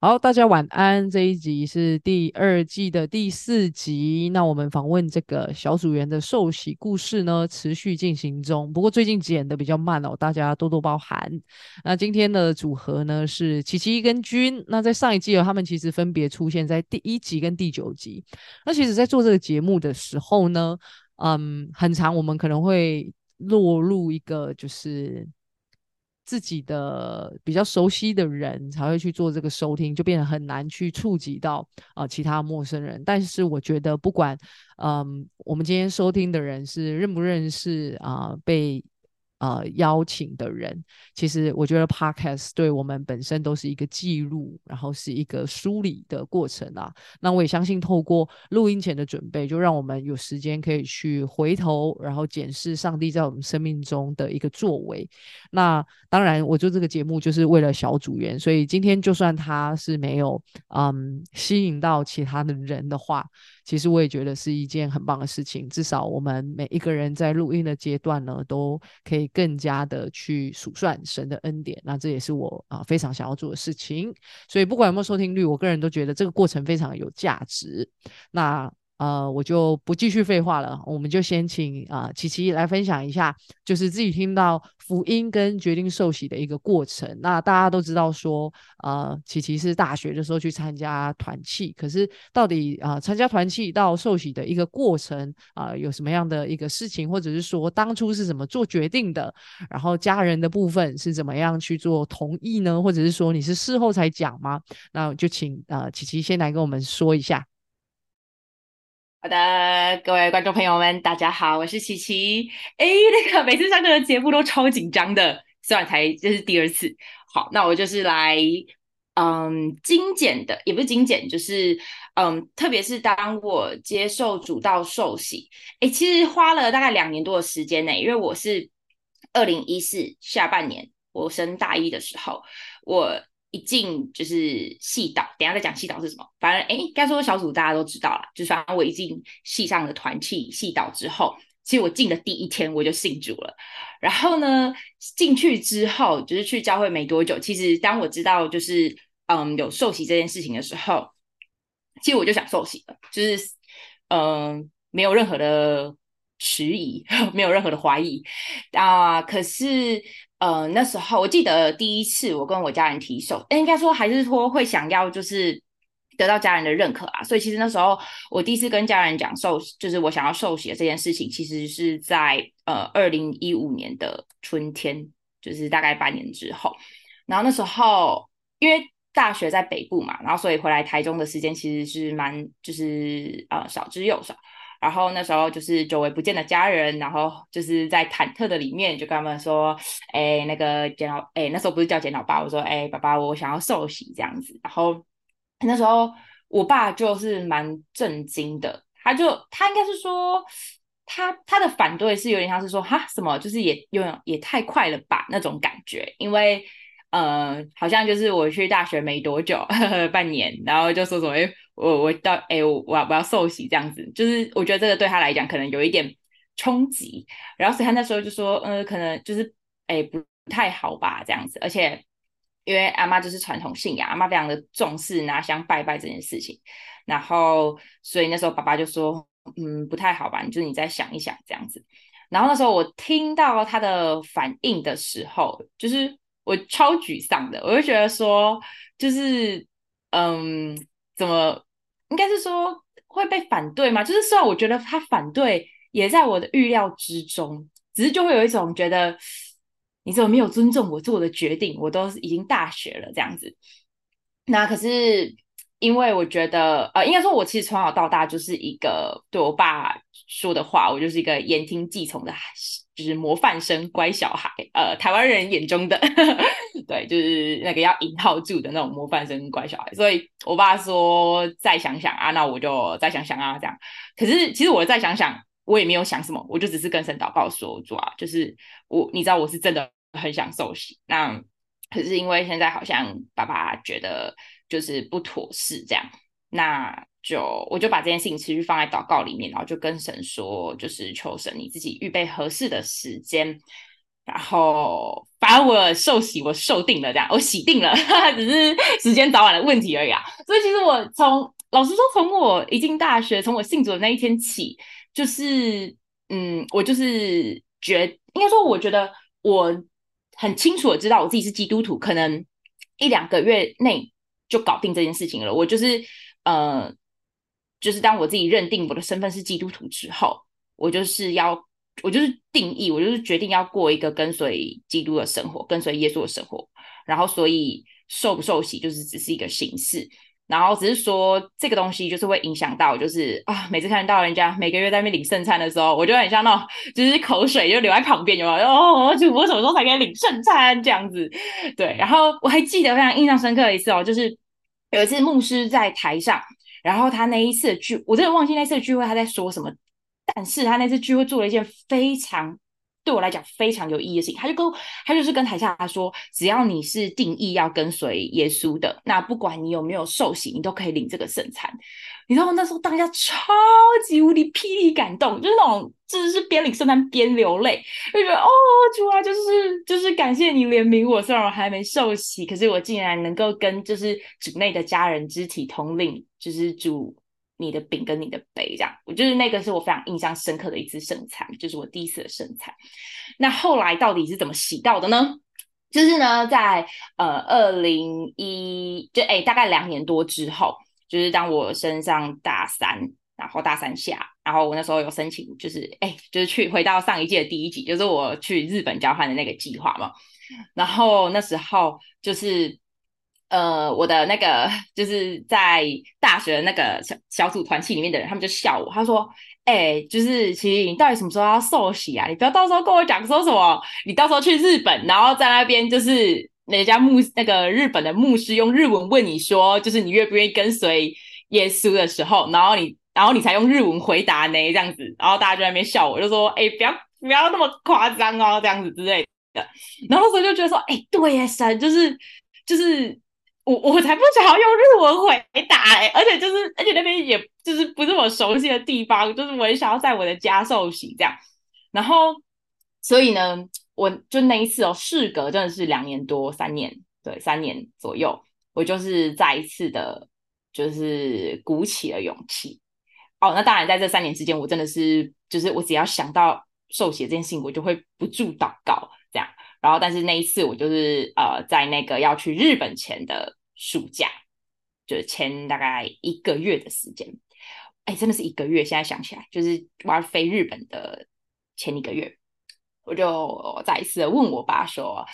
好，大家晚安。这一集是第二季的第四集。那我们访问这个小组员的受洗故事呢，持续进行中。不过最近剪的比较慢哦，大家多多包涵。那今天的组合呢是琪琪跟君。那在上一季哦，他们其实分别出现在第一集跟第九集。那其实，在做这个节目的时候呢，嗯，很长，我们可能会落入一个就是。自己的比较熟悉的人才会去做这个收听，就变得很难去触及到啊其他陌生人。但是我觉得，不管嗯，我们今天收听的人是认不认识啊，被。呃，邀请的人，其实我觉得 podcast 对我们本身都是一个记录，然后是一个梳理的过程啊。那我也相信，透过录音前的准备，就让我们有时间可以去回头，然后检视上帝在我们生命中的一个作为。那当然，我做这个节目就是为了小组员，所以今天就算他是没有嗯吸引到其他的人的话。其实我也觉得是一件很棒的事情，至少我们每一个人在录音的阶段呢，都可以更加的去数算神的恩典。那这也是我啊非常想要做的事情。所以不管有没有收听率，我个人都觉得这个过程非常有价值。那。呃，我就不继续废话了，我们就先请啊琪琪来分享一下，就是自己听到福音跟决定受洗的一个过程。那大家都知道说，呃，琪琪是大学的时候去参加团契，可是到底啊参加团契到受洗的一个过程啊，有什么样的一个事情，或者是说当初是怎么做决定的？然后家人的部分是怎么样去做同意呢？或者是说你是事后才讲吗？那就请啊琪琪先来跟我们说一下。好的，各位观众朋友们，大家好，我是琪琪。哎，那个每次上课的节目都超紧张的，虽然才这是第二次。好，那我就是来，嗯，精简的，也不是精简，就是嗯，特别是当我接受主道受洗，哎，其实花了大概两年多的时间呢，因为我是二零一四下半年我升大一的时候，我。一进就是戏导，等下再讲戏导是什么。反正哎，该说小组大家都知道了。就是反正我一进戏上的团契戏导之后，其实我进的第一天我就信主了。然后呢，进去之后就是去教会没多久，其实当我知道就是嗯有受洗这件事情的时候，其实我就想受洗了，就是嗯没有任何的迟疑，没有任何的怀疑啊。可是。呃，那时候我记得第一次我跟我家人提手，应该说还是说会想要就是得到家人的认可啊，所以其实那时候我第一次跟家人讲受，就是我想要受洗的这件事情，其实是在呃二零一五年的春天，就是大概半年之后。然后那时候因为大学在北部嘛，然后所以回来台中的时间其实是蛮就是呃少之又少。然后那时候就是久违不见的家人，然后就是在忐忑的里面就跟他们说，哎，那个简老，哎，那时候不是叫简老爸，我说，哎，爸爸，我想要受洗这样子。然后那时候我爸就是蛮震惊的，他就他应该是说，他他的反对是有点像是说，哈，什么，就是也有也太快了吧那种感觉，因为。呃，好像就是我去大学没多久，半年，然后就说什么，我我到，哎，我我要受洗这样子，就是我觉得这个对他来讲可能有一点冲击，然后所以他那时候就说，呃，可能就是，哎，不太好吧这样子，而且因为阿妈就是传统信仰，阿妈非常的重视拿香拜拜这件事情，然后所以那时候爸爸就说，嗯，不太好吧，就是你再想一想这样子，然后那时候我听到他的反应的时候，就是。我超沮丧的，我就觉得说，就是，嗯，怎么应该是说会被反对吗？就是虽然我觉得他反对也在我的预料之中，只是就会有一种觉得你怎么没有尊重我做的决定？我都已经大学了这样子，那可是。因为我觉得，呃，应该说，我其实从小到大就是一个对我爸说的话，我就是一个言听计从的孩，就是模范生、乖小孩。呃，台湾人眼中的，对，就是那个要引号住的那种模范生、乖小孩。所以我爸说再想想啊，那我就再想想啊，这样。可是其实我再想想，我也没有想什么，我就只是跟神祷告说，主啊，就是我，你知道我是真的很想受洗。那可是因为现在好像爸爸觉得。就是不妥适这样，那就我就把这件事情持续放在祷告里面，然后就跟神说，就是求神你自己预备合适的时间，然后反正我受洗，我受定了，这样我洗定了，只是时间早晚的问题而已啊。所以其实我从老实说，从我一进大学，从我信主的那一天起，就是嗯，我就是觉，应该说，我觉得我很清楚的知道我自己是基督徒，可能一两个月内就搞定这件事情了。我就是呃，就是当我自己认定我的身份是基督徒之后，我就是要。我就是定义，我就是决定要过一个跟随基督的生活，跟随耶稣的生活。然后，所以受不受洗就是只是一个形式。然后只是说这个东西就是会影响到，就是啊，每次看到人家每个月在那边领圣餐的时候，我就很像那种就是口水就流在旁边，有没有？哦，主播什么时候才可以领圣餐这样子？对。然后我还记得非常印象深刻的一次哦，就是有一次牧师在台上，然后他那一次的聚，我真的忘记那次聚会他在说什么。但是他那次聚会做了一件非常对我来讲非常有意义的事情，他就跟他就是跟台下他说，只要你是定义要跟随耶稣的，那不管你有没有受洗，你都可以领这个圣餐。你知道那时候大家超级无敌霹雳感动，就是那种真的是边领圣餐边流泪，就觉得哦主啊，就是就是感谢你怜悯我，虽然我还没受洗，可是我竟然能够跟就是主内的家人肢体同领，就是主。你的饼跟你的杯，这样，我就是那个是我非常印象深刻的一次圣餐，就是我第一次的圣餐。那后来到底是怎么洗到的呢？就是呢，在呃二零一就哎大概两年多之后，就是当我升上大三，然后大三下，然后我那时候有申请，就是哎就是去回到上一届的第一集，就是我去日本交换的那个计划嘛。然后那时候就是。呃，我的那个就是在大学那个小小组团契里面的人，他们就笑我，他说：“哎，就是其实你到底什么时候要受洗啊？你不要到时候跟我讲说什么，你到时候去日本，然后在那边就是人家牧那个日本的牧师用日文问你说，就是你愿不愿意跟随耶稣的时候，然后你然后你才用日文回答呢，这样子，然后大家就在那边笑我，就说：哎，不要不要那么夸张哦，这样子之类的。然后那时候就觉得说：哎，对呀，神就是就是。”我我才不想要用日文回答哎，而且就是，而且那边也就是不是我熟悉的地方，就是我也想要在我的家受洗这样，然后所以呢，我就那一次哦，事隔真的是两年多三年，对，三年左右，我就是再一次的，就是鼓起了勇气。哦，那当然在这三年之间，我真的是就是我只要想到受洗这件事情，我就会不住祷告这样。然后，但是那一次我就是呃，在那个要去日本前的。暑假就是前大概一个月的时间，哎，真的是一个月。现在想起来，就是我要飞日本的前一个月，我就再一次问我爸说：“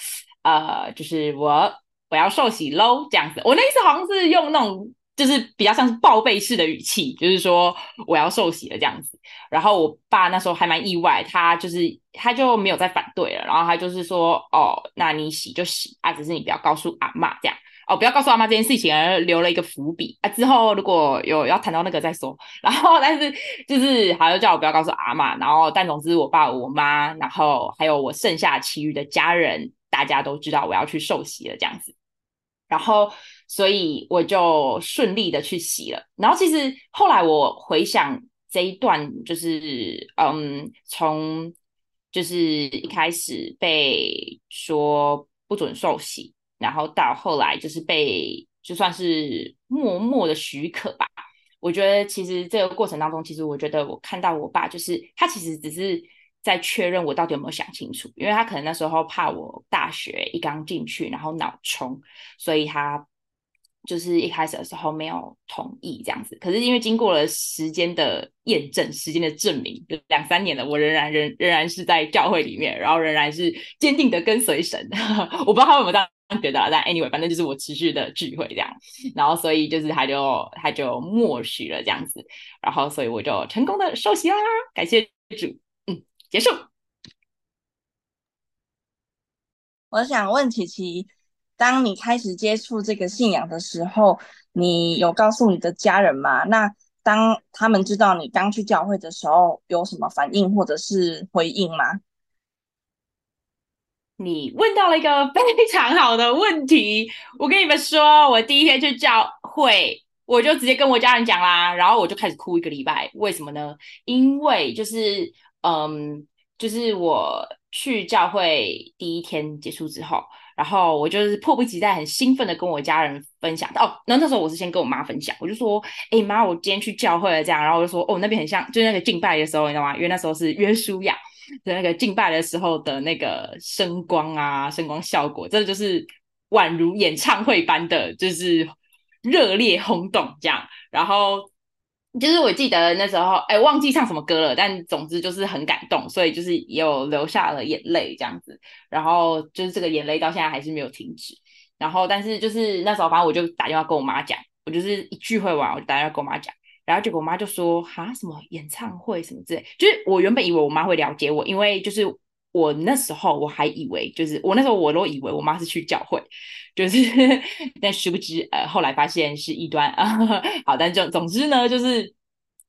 呃，就是我我要受洗喽。”这样子，我那一次好像是用那种就是比较像是报备式的语气，就是说我要受洗了这样子。然后我爸那时候还蛮意外，他就是他就没有再反对了，然后他就是说：“哦，那你洗就洗啊，只是你不要告诉阿妈这样。”哦，不要告诉阿妈这件事情，留了一个伏笔啊。之后如果有要谈到那个再说。然后，但是就是还要叫我不要告诉阿妈。然后，但总之我爸、我妈，然后还有我剩下其余的家人，大家都知道我要去受洗了这样子。然后，所以我就顺利的去洗了。然后，其实后来我回想这一段，就是嗯，从就是一开始被说不准受洗。然后到后来就是被就算是默默的许可吧。我觉得其实这个过程当中，其实我觉得我看到我爸，就是他其实只是在确认我到底有没有想清楚，因为他可能那时候怕我大学一刚进去，然后脑冲，所以他。就是一开始的时候没有同意这样子，可是因为经过了时间的验证、时间的证明，就两三年了，我仍然仍仍然是在教会里面，然后仍然是坚定的跟随神。我不知道他有没有当觉得，但 anyway，反正就是我持续的聚会这样，然后所以就是他就他就默许了这样子，然后所以我就成功的受洗啦，感谢主，嗯，结束。我想问琪琪。当你开始接触这个信仰的时候，你有告诉你的家人吗？那当他们知道你刚去教会的时候，有什么反应或者是回应吗？你问到了一个 非常好的问题。我跟你们说，我第一天去教会，我就直接跟我家人讲啦，然后我就开始哭一个礼拜。为什么呢？因为就是，嗯，就是我。去教会第一天结束之后，然后我就是迫不及待、很兴奋的跟我家人分享。哦，那那时候我是先跟我妈分享，我就说：“哎妈，我今天去教会了。”这样，然后我就说：“哦，那边很像，就那个敬拜的时候，你知道吗？因为那时候是约书亚的那个敬拜的时候的那个声光啊，声光效果，真的就是宛如演唱会般的，就是热烈轰动这样。然后。就是我记得那时候，哎，忘记唱什么歌了，但总之就是很感动，所以就是也有流下了眼泪这样子。然后就是这个眼泪到现在还是没有停止。然后但是就是那时候，反正我就打电话跟我妈讲，我就是一聚会完我就打电话跟我妈讲，然后结果我妈就说：“哈，什么演唱会什么之类。”就是我原本以为我妈会了解我，因为就是我那时候我还以为，就是我那时候我都以为我妈是去教会，就是，但殊不知，呃，后来发现是异端啊。好，但就总之呢，就是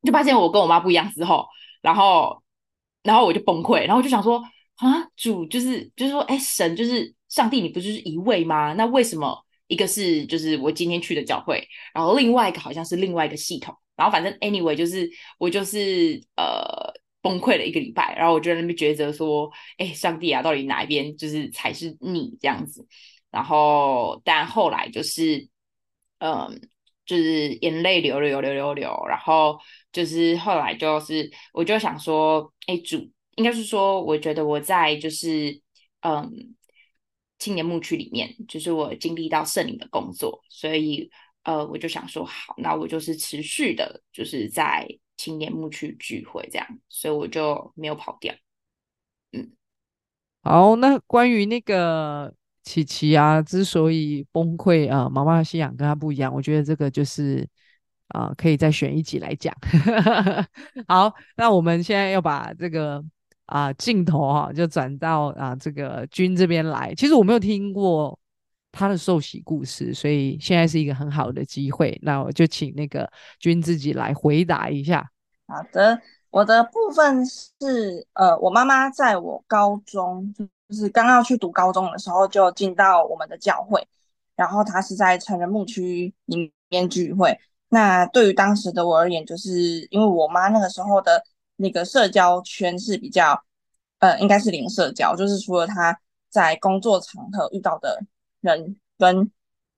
就发现我跟我妈不一样之后，然后，然后我就崩溃，然后我就想说啊，主就是就是说，哎，神就是上帝，你不就是一位吗？那为什么一个是就是我今天去的教会，然后另外一个好像是另外一个系统，然后反正 anyway 就是我就是呃崩溃了一个礼拜，然后我就在那边抉择说，哎，上帝啊，到底哪一边就是才是你这样子？然后，但后来就是，嗯，就是眼泪流流流流流，然后就是后来就是，我就想说，哎，主应该是说，我觉得我在就是，嗯，青年牧区里面，就是我经历到圣灵的工作，所以，呃，我就想说，好，那我就是持续的，就是在青年牧区聚会这样，所以我就没有跑掉。嗯，好，那关于那个。琪琪啊，之所以崩溃啊，妈妈的信仰跟他不一样，我觉得这个就是啊，可以再选一集来讲。好，那我们现在要把这个啊镜头哈，就转到啊这个君这边来。其实我没有听过他的受洗故事，所以现在是一个很好的机会。那我就请那个君自己来回答一下。好的，我的部分是呃，我妈妈在我高中。就是刚要去读高中的时候，就进到我们的教会，然后他是在成人牧区里面聚会。那对于当时的我而言，就是因为我妈那个时候的那个社交圈是比较，呃，应该是零社交，就是除了她在工作场合遇到的人跟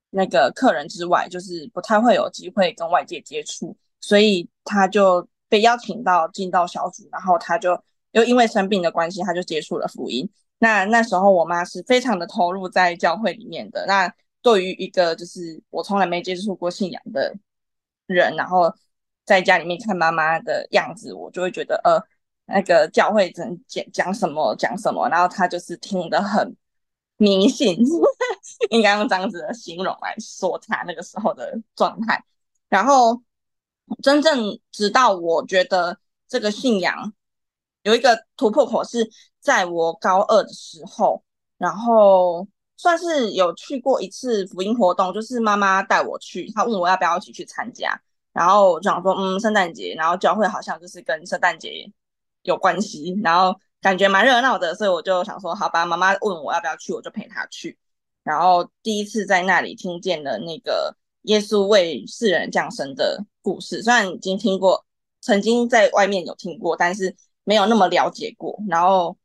那个客人之外，就是不太会有机会跟外界接触，所以他就被邀请到进到小组，然后他就又因为生病的关系，他就接触了福音。那那时候我妈是非常的投入在教会里面的。那对于一个就是我从来没接触过信仰的人，然后在家里面看妈妈的样子，我就会觉得呃，那个教会怎讲讲什么讲什么，然后他就是听得很迷信，应该用这样子的形容来说他那个时候的状态。然后真正直到我觉得这个信仰有一个突破口是。在我高二的时候，然后算是有去过一次福音活动，就是妈妈带我去，她问我要不要一起去参加，然后我就想说，嗯，圣诞节，然后教会好像就是跟圣诞节有关系，然后感觉蛮热闹的，所以我就想说，好吧，妈妈问我要不要去，我就陪她去。然后第一次在那里听见了那个耶稣为世人降生的故事，虽然已经听过，曾经在外面有听过，但是没有那么了解过，然后。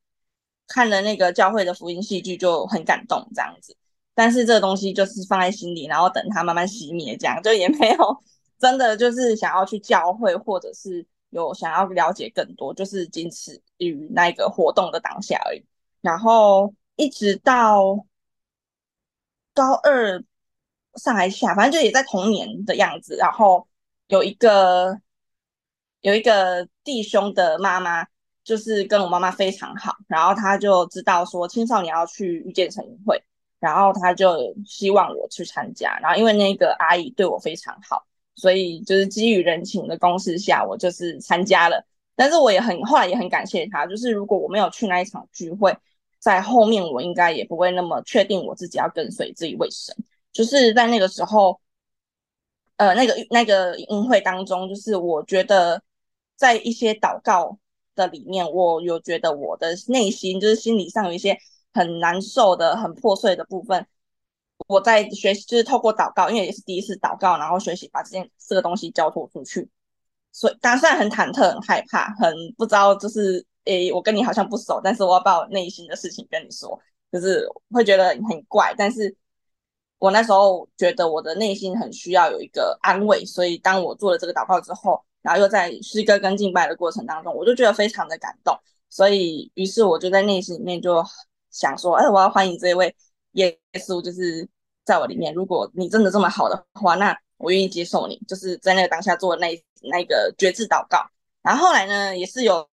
看了那个教会的福音戏剧就很感动这样子，但是这个东西就是放在心里，然后等它慢慢熄灭，这样就也没有 真的就是想要去教会，或者是有想要了解更多，就是仅此于那个活动的当下而已。然后一直到高二上还下，反正就也在同年的样子。然后有一个有一个弟兄的妈妈。就是跟我妈妈非常好，然后他就知道说青少年要去遇见神会，然后他就希望我去参加。然后因为那个阿姨对我非常好，所以就是基于人情的公式下，我就是参加了。但是我也很后来也很感谢他，就是如果我没有去那一场聚会，在后面我应该也不会那么确定我自己要跟随这一位神。就是在那个时候，呃，那个那个音会当中，就是我觉得在一些祷告。的里面，我有觉得我的内心就是心理上有一些很难受的、很破碎的部分。我在学习，就是透过祷告，因为也是第一次祷告，然后学习把这件这个东西交托出去。所以当时很忐忑、很害怕、很不知道，就是诶，我跟你好像不熟，但是我要把我内心的事情跟你说，就是会觉得很怪。但是我那时候觉得我的内心很需要有一个安慰，所以当我做了这个祷告之后，然后又在诗歌跟敬拜的过程当中，我就觉得非常的感动。所以，于是我就在内心里面就想说，哎，我要欢迎这位耶稣，就是在我里面。如果你真的这么好的话，那我愿意接受你，就是在那个当下做那那个绝志祷告。然后后来呢，也是有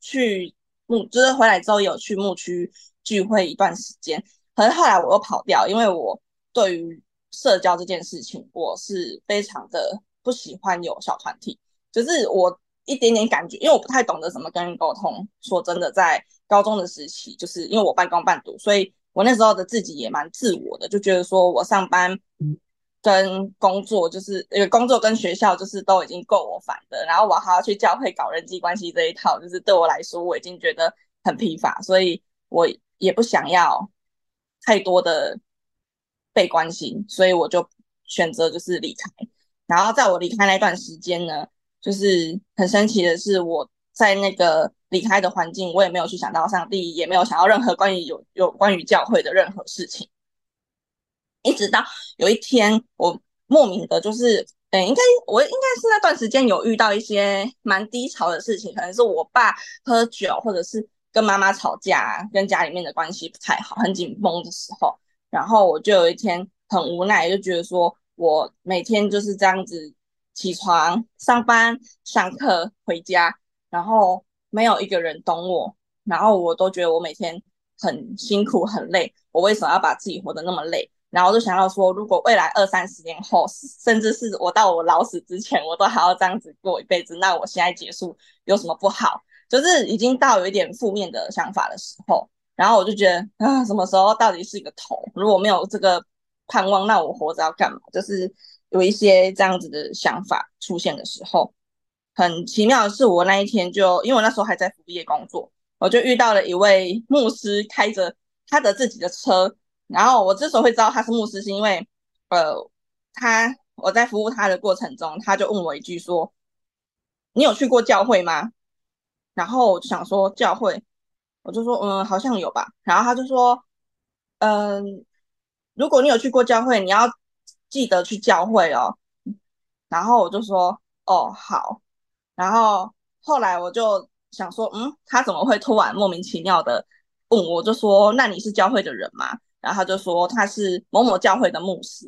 去牧，就是回来之后有去牧区聚会一段时间。可是后来我又跑掉，因为我对于社交这件事情，我是非常的不喜欢有小团体，就是我。一点点感觉，因为我不太懂得怎么跟人沟通。说真的，在高中的时期，就是因为我半工半读，所以我那时候的自己也蛮自我的，就觉得说我上班跟工作，就是因为工作跟学校就是都已经够我烦的，然后我还要去教会搞人际关系这一套，就是对我来说我已经觉得很疲乏，所以我也不想要太多的被关心，所以我就选择就是离开。然后在我离开那段时间呢。就是很神奇的是，我在那个离开的环境，我也没有去想到上帝，也没有想到任何关于有有关于教会的任何事情。一直到有一天，我莫名的，就是，嗯，应该我应该是那段时间有遇到一些蛮低潮的事情，可能是我爸喝酒，或者是跟妈妈吵架，跟家里面的关系不太好，很紧绷的时候，然后我就有一天很无奈，就觉得说我每天就是这样子。起床、上班、上课、回家，然后没有一个人懂我，然后我都觉得我每天很辛苦、很累。我为什么要把自己活得那么累？然后我就想到说，如果未来二三十年后，甚至是我到我老死之前，我都还要这样子过一辈子，那我现在结束有什么不好？就是已经到有一点负面的想法的时候，然后我就觉得啊，什么时候到底是一个头？如果没有这个盼望，那我活着要干嘛？就是。有一些这样子的想法出现的时候，很奇妙的是，我那一天就因为我那时候还在服务业工作，我就遇到了一位牧师，开着他的自己的车。然后我之所以会知道他是牧师，是因为呃，他我在服务他的过程中，他就问我一句说：“你有去过教会吗？”然后我就想说教会，我就说嗯，好像有吧。然后他就说：“嗯，如果你有去过教会，你要。”记得去教会哦，然后我就说哦好，然后后来我就想说，嗯，他怎么会突然莫名其妙的问我？就说那你是教会的人吗？然后他就说他是某某教会的牧师，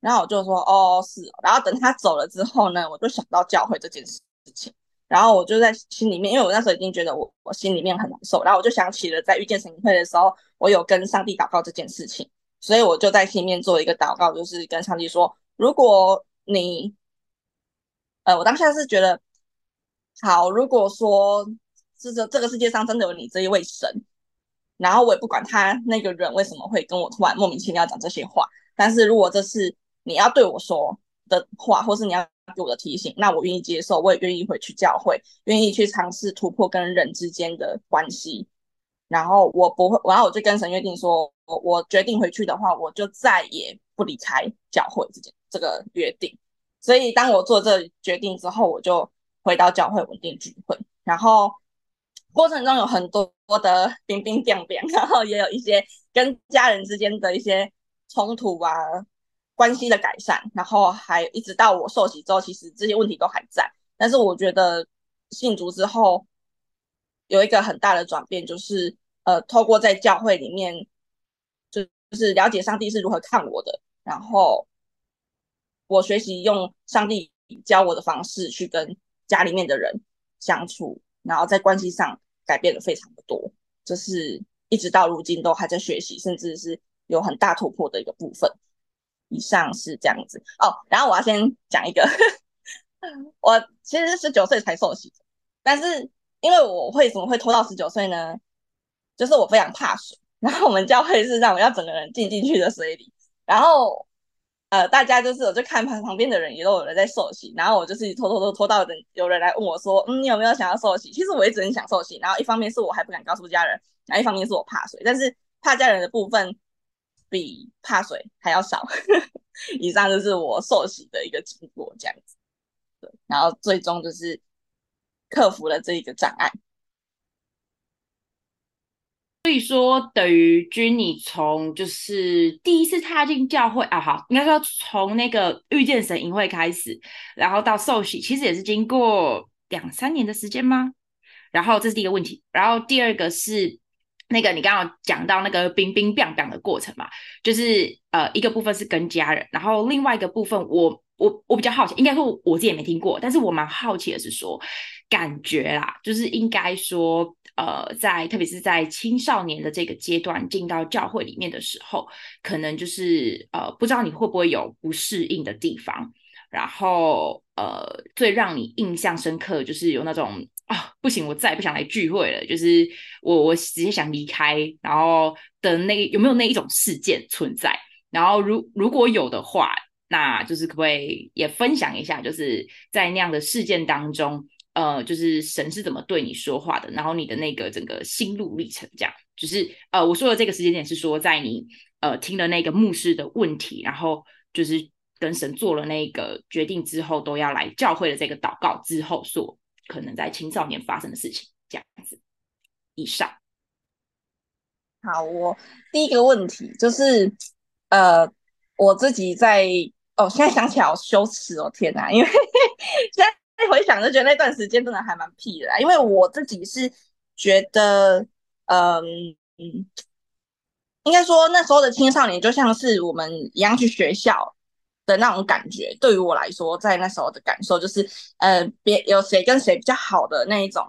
然后我就说哦是，然后等他走了之后呢，我就想到教会这件事情，然后我就在心里面，因为我那时候已经觉得我我心里面很难受，然后我就想起了在遇见神会的时候，我有跟上帝祷告这件事情。所以我就在心里面做一个祷告，就是跟上帝说：如果你，呃，我当下是觉得好，如果说这这这个世界上真的有你这一位神，然后我也不管他那个人为什么会跟我突然莫名其妙讲这些话，但是如果这是你要对我说的话，或是你要给我的提醒，那我愿意接受，我也愿意回去教会，愿意去尝试突破跟人之间的关系。然后我不会，然后我就跟神约定说，我我决定回去的话，我就再也不离开教会这件这个约定。所以当我做这决定之后，我就回到教会稳定聚会。然后过程中有很多的冰冰变变，然后也有一些跟家人之间的一些冲突啊，关系的改善。然后还一直到我受洗之后，其实这些问题都还在。但是我觉得信主之后。有一个很大的转变，就是呃，透过在教会里面，就是了解上帝是如何看我的，然后我学习用上帝教我的方式去跟家里面的人相处，然后在关系上改变了非常的多，这是一直到如今都还在学习，甚至是有很大突破的一个部分。以上是这样子哦，然后我要先讲一个，我其实十九岁才受洗，但是。因为我会怎么会拖到十九岁呢？就是我非常怕水，然后我们教会是让我要整个人浸进去的水里，然后呃，大家就是我就看旁旁边的人也都有人在受洗，然后我就是拖拖拖拖到人有人来问我说，嗯，你有没有想要受洗？其实我一直很想受洗，然后一方面是我还不敢告诉家人，然后一方面是我怕水，但是怕家人的部分比怕水还要少。以上就是我受洗的一个经过，这样子，对，然后最终就是。克服了这一个障碍，所以说，等于君你从就是第一次踏进教会啊，好，应该说从那个遇见神营会开始，然后到受洗，其实也是经过两三年的时间吗？然后这是第一个问题，然后第二个是那个你刚刚讲到那个冰冰冰冰的过程嘛，就是呃一个部分是跟家人，然后另外一个部分我我我比较好奇，应该说我自己也没听过，但是我蛮好奇的是说感觉啦，就是应该说呃在特别是在青少年的这个阶段进到教会里面的时候，可能就是呃不知道你会不会有不适应的地方，然后呃最让你印象深刻就是有那种。啊，不行，我再也不想来聚会了。就是我，我直接想离开。然后的那有没有那一种事件存在？然后如如果有的话，那就是可不可以也分享一下？就是在那样的事件当中，呃，就是神是怎么对你说话的？然后你的那个整个心路历程，这样，就是呃，我说的这个时间点是说，在你呃听了那个牧师的问题，然后就是跟神做了那个决定之后，都要来教会的这个祷告之后所。可能在青少年发生的事情，这样子。以上。好，我第一个问题就是，呃，我自己在哦，现在想起来好羞耻哦，天哪！因为现 在回想就觉得那段时间真的还蛮屁的，因为我自己是觉得，嗯嗯，应该说那时候的青少年就像是我们一样去学校。的那种感觉，对于我来说，在那时候的感受就是，呃，别有谁跟谁比较好的那一种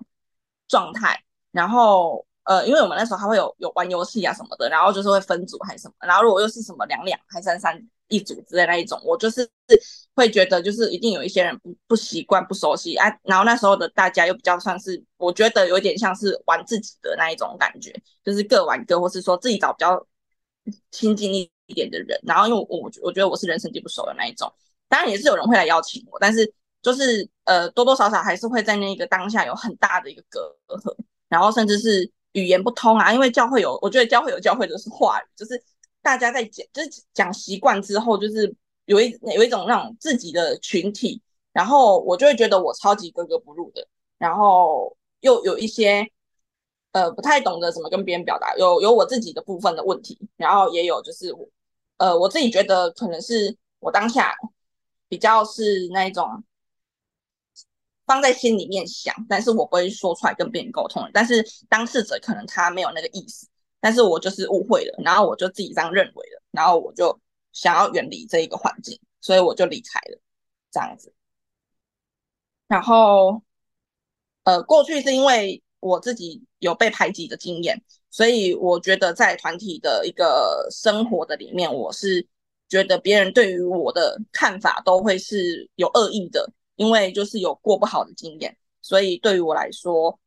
状态。然后，呃，因为我们那时候还会有有玩游戏啊什么的，然后就是会分组还是什么。然后如果又是什么两两还三三一组之类那一种，我就是会觉得就是一定有一些人不不习惯不熟悉啊。然后那时候的大家又比较算是，我觉得有点像是玩自己的那一种感觉，就是各玩各，或是说自己找比较亲近一。一点的人，然后因为我我觉得我是人生地不熟的那一种，当然也是有人会来邀请我，但是就是呃多多少少还是会在那个当下有很大的一个隔阂，然后甚至是语言不通啊，因为教会有，我觉得教会有教会的是话语，就是大家在讲，就是讲习惯之后，就是有一有一种那种自己的群体，然后我就会觉得我超级格格不入的，然后又有一些。呃，不太懂得怎么跟别人表达，有有我自己的部分的问题，然后也有就是我，呃，我自己觉得可能是我当下比较是那一种放在心里面想，但是我不会说出来跟别人沟通，但是当事者可能他没有那个意思，但是我就是误会了，然后我就自己这样认为了，然后我就想要远离这一个环境，所以我就离开了这样子。然后，呃，过去是因为。我自己有被排挤的经验，所以我觉得在团体的一个生活的里面，我是觉得别人对于我的看法都会是有恶意的，因为就是有过不好的经验，所以对于我来说，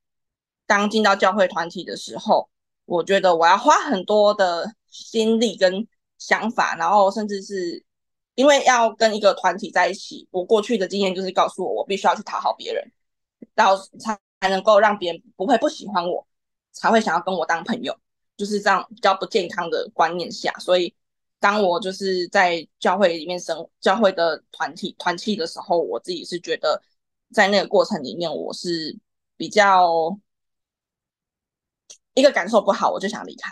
刚进到教会团体的时候，我觉得我要花很多的心力跟想法，然后甚至是因为要跟一个团体在一起，我过去的经验就是告诉我，我必须要去讨好别人，到才。才能够让别人不会不喜欢我，才会想要跟我当朋友，就是这样比较不健康的观念下。所以，当我就是在教会里面生教会的团体团契的时候，我自己是觉得在那个过程里面，我是比较一个感受不好，我就想离开，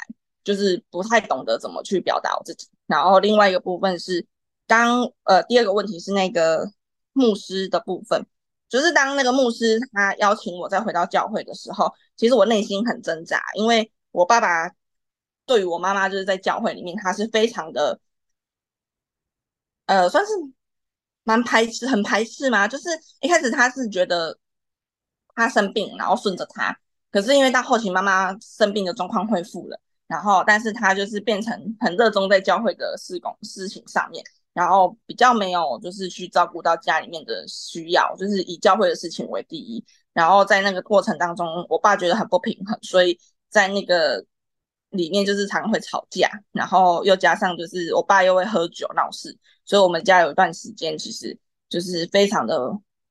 就是不太懂得怎么去表达我自己。然后另外一个部分是，当呃第二个问题是那个牧师的部分。就是当那个牧师他邀请我再回到教会的时候，其实我内心很挣扎，因为我爸爸对于我妈妈就是在教会里面，他是非常的，呃，算是蛮排斥，很排斥嘛。就是一开始他是觉得他生病，然后顺着他，可是因为到后期妈妈生病的状况恢复了，然后但是他就是变成很热衷在教会的事工事情上面。然后比较没有，就是去照顾到家里面的需要，就是以教会的事情为第一。然后在那个过程当中，我爸觉得很不平衡，所以在那个里面就是常会吵架。然后又加上就是我爸又会喝酒闹事，所以我们家有一段时间其实就是非常的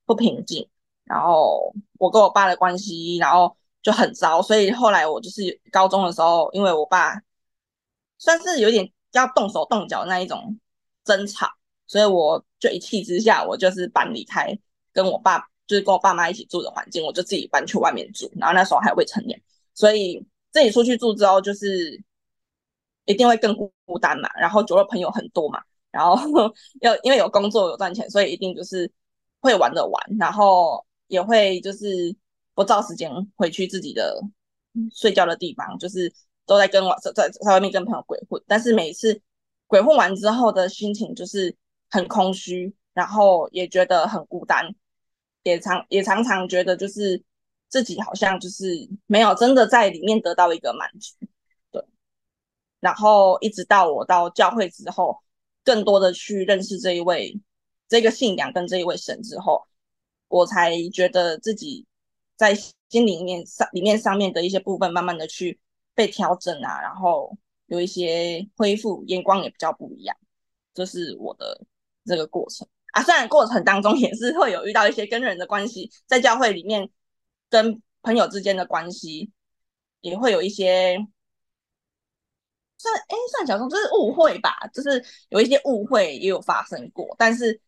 不平静。然后我跟我爸的关系，然后就很糟。所以后来我就是高中的时候，因为我爸算是有点要动手动脚那一种。争吵，所以我就一气之下，我就是搬离开，跟我爸就是跟我爸妈一起住的环境，我就自己搬去外面住。然后那时候还未成年，所以自己出去住之后，就是一定会更孤单嘛。然后酒肉朋友很多嘛，然后 要因为有工作有赚钱，所以一定就是会玩的玩，然后也会就是不照时间回去自己的睡觉的地方，就是都在跟我在在在外面跟朋友鬼混。但是每次鬼混完之后的心情就是很空虚，然后也觉得很孤单，也常也常常觉得就是。自己好像就是没有真的在里面得到一个满足，对。然后一直到我到教会之后，更多的去认识这一位这个信仰跟这一位神之后，我才觉得自己在心里面上里面上面的一些部分，慢慢的去被调整啊，然后有一些恢复，眼光也比较不一样。这是我的这个过程啊，虽然过程当中也是会有遇到一些跟人的关系，在教会里面。跟朋友之间的关系也会有一些算哎算小众，就是误会吧，就是有一些误会也有发生过，但是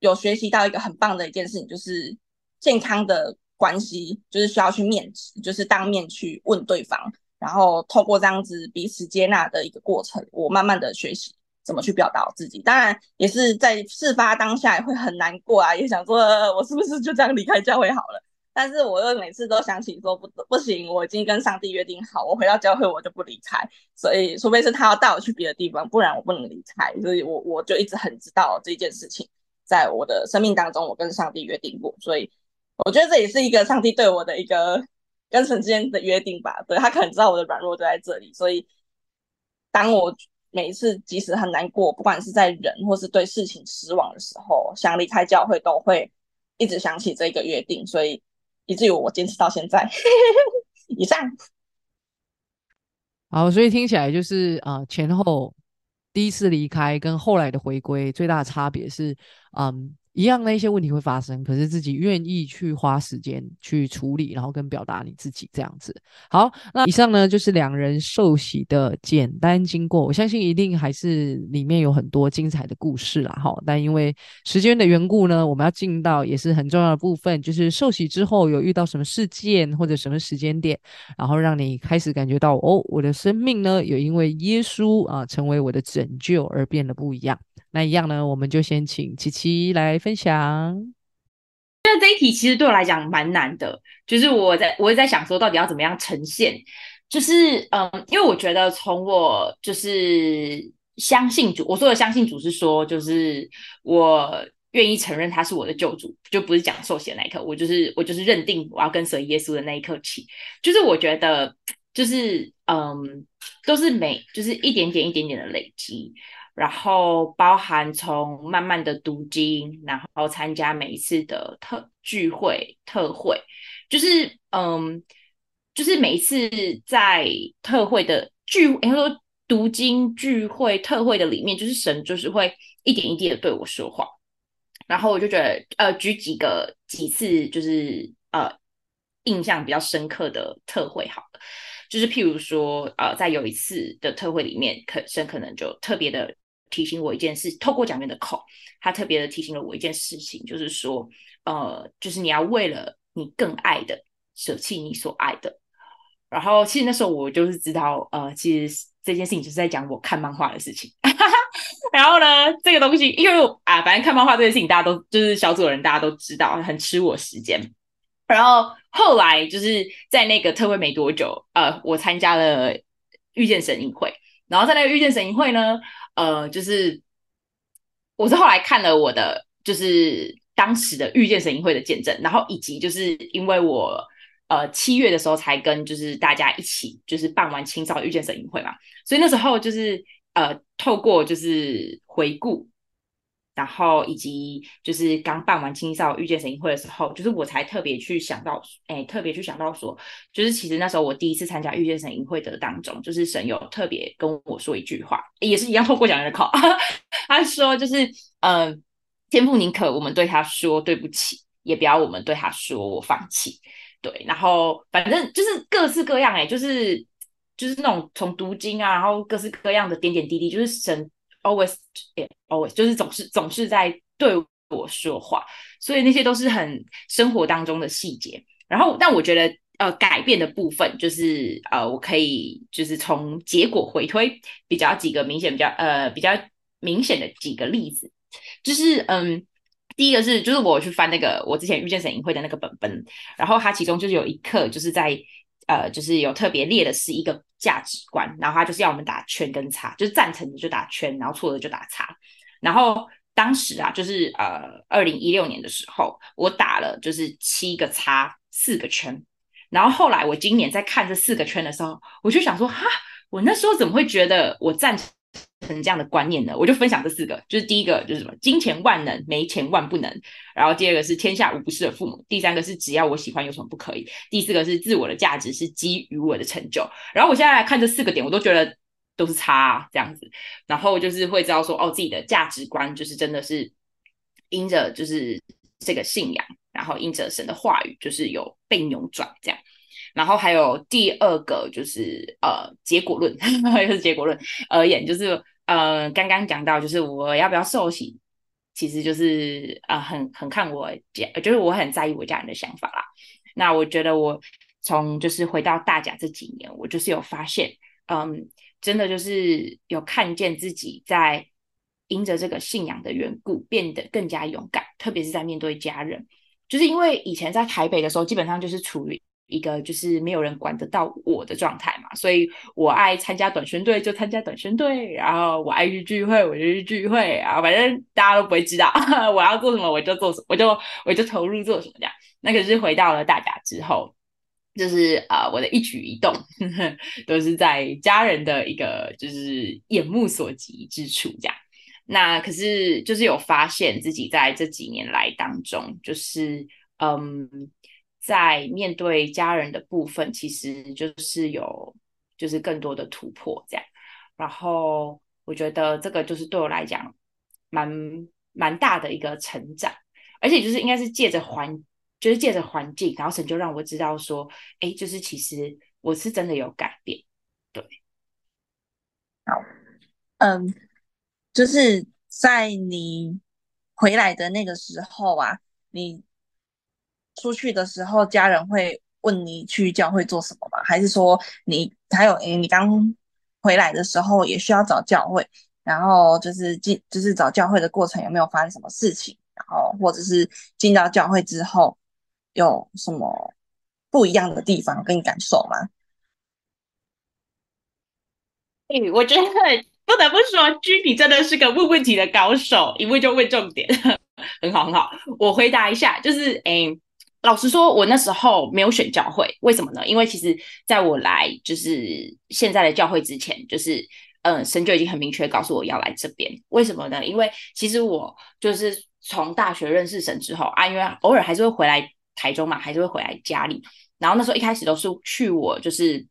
有学习到一个很棒的一件事情，就是健康的关系就是需要去面，就是当面去问对方，然后透过这样子彼此接纳的一个过程，我慢慢的学习怎么去表达自己。当然也是在事发当下也会很难过啊，也想说我是不是就这样离开教会好了。但是我又每次都想起说不不行，我已经跟上帝约定好，我回到教会我就不离开，所以除非是他要带我去别的地方，不然我不能离开。所以我我就一直很知道这件事情，在我的生命当中，我跟上帝约定过，所以我觉得这也是一个上帝对我的一个 跟神之间的约定吧。对他可能知道我的软弱就在这里，所以当我每一次即使很难过，不管是在人或是对事情失望的时候，想离开教会，都会一直想起这个约定，所以。以至于我坚持到现在。以上，好，所以听起来就是啊，前后第一次离开跟后来的回归最大的差别是，嗯。一样的一些问题会发生，可是自己愿意去花时间去处理，然后跟表达你自己这样子。好，那以上呢就是两人受洗的简单经过。我相信一定还是里面有很多精彩的故事啦，哈。但因为时间的缘故呢，我们要进到也是很重要的部分，就是受洗之后有遇到什么事件或者什么时间点，然后让你开始感觉到哦，我的生命呢有因为耶稣啊成为我的拯救而变得不一样。那一样呢，我们就先请琪琪来分享。那这一题其实对我来讲蛮难的，就是我在我也在想说，到底要怎么样呈现？就是嗯，因为我觉得从我就是相信主，我说的相信主是说，就是我愿意承认他是我的救主，就不是讲受洗的那一刻，我就是我就是认定我要跟随耶稣的那一刻起，就是我觉得就是嗯，都是每就是一点点一点点的累积。然后包含从慢慢的读经，然后参加每一次的特聚会、特会，就是嗯，就是每一次在特会的聚，应该说读经聚会、特会的里面，就是神就是会一点一滴的对我说话。然后我就觉得，呃，举几个几次，就是呃，印象比较深刻的特会，好了，就是譬如说，呃，在有一次的特会里面，可神可能就特别的。提醒我一件事，透过讲员的口，他特别的提醒了我一件事情，就是说，呃，就是你要为了你更爱的舍弃你所爱的。然后，其实那时候我就是知道，呃，其实这件事情就是在讲我看漫画的事情。然后呢，这个东西，因为啊，反正看漫画这件事情，大家都就是小组的人，大家都知道，很吃我时间。然后后来就是在那个特会没多久，呃，我参加了遇见神音会，然后在那个遇见神音会呢。呃，就是我是后来看了我的，就是当时的遇见神音会的见证，然后以及就是因为我呃七月的时候才跟就是大家一起就是办完青少遇见神音会嘛，所以那时候就是呃透过就是回顾。然后以及就是刚办完青少遇见神音会的时候，就是我才特别去想到，哎，特别去想到说，就是其实那时候我第一次参加遇见神音会的当中，就是神有特别跟我说一句话，也是一样透过讲员的口，他说就是，嗯，天父宁可我们对他说对不起，也不要我们对他说我放弃，对，然后反正就是各式各样，哎，就是就是那种从读经啊，然后各式各样的点点滴滴，就是神。Always always 就是总是总是在对我说话，所以那些都是很生活当中的细节。然后，但我觉得呃改变的部分，就是呃我可以就是从结果回推比较几个明显比较呃比较明显的几个例子，就是嗯第一个是就是我去翻那个我之前遇见沈莹慧的那个本本，然后它其中就是有一课就是在呃就是有特别列的是一个价值观，然后他就是要我们打圈跟叉，就是赞成的就打圈，然后错的就打叉，然后。当时啊，就是呃，二零一六年的时候，我打了就是七个叉，四个圈。然后后来我今年在看这四个圈的时候，我就想说，哈，我那时候怎么会觉得我赞成成这样的观念呢？我就分享这四个，就是第一个就是什么，金钱万能，没钱万不能。然后第二个是天下无不是的父母，第三个是只要我喜欢有什么不可以，第四个是自我的价值是基于我的成就。然后我现在来看这四个点，我都觉得。都是差这样子，然后就是会知道说，哦，自己的价值观就是真的是因着就是这个信仰，然后因着神的话语，就是有被扭转这样。然后还有第二个就是呃结果论，又是结果论而言，就是呃刚刚讲到就是我要不要受洗，其实就是呃很很看我家，就是我很在意我家人的想法啦。那我觉得我从就是回到大甲这几年，我就是有发现，嗯。真的就是有看见自己在因着这个信仰的缘故变得更加勇敢，特别是在面对家人。就是因为以前在台北的时候，基本上就是处于一个就是没有人管得到我的状态嘛，所以我爱参加短宣队就参加短宣队，然后我爱去聚会我就去聚会，然后反正大家都不会知道 我要做什么我就做什么，我就我就投入做什么这样。那可是回到了大家之后。就是啊，我的一举一动 都是在家人的一个就是眼目所及之处，这样。那可是就是有发现自己在这几年来当中，就是嗯，在面对家人的部分，其实就是有就是更多的突破这样。然后我觉得这个就是对我来讲蛮蛮大的一个成长，而且就是应该是借着环。就是借着环境，然后神就让我知道说，哎，就是其实我是真的有改变，对。好，嗯，就是在你回来的那个时候啊，你出去的时候，家人会问你去教会做什么吗？还是说你还有，哎，你刚回来的时候也需要找教会，然后就是进，就是找教会的过程有没有发生什么事情？然后或者是进到教会之后。有什么不一样的地方跟你感受吗？哎，我觉得不得不说，居你真的是个问问题的高手，一问就问重点，很好很好。我回答一下，就是哎，老实说，我那时候没有选教会，为什么呢？因为其实在我来就是现在的教会之前，就是嗯，神就已经很明确告诉我要来这边。为什么呢？因为其实我就是从大学认识神之后啊，因为偶尔还是会回来。台中嘛，还是会回来家里。然后那时候一开始都是去我就是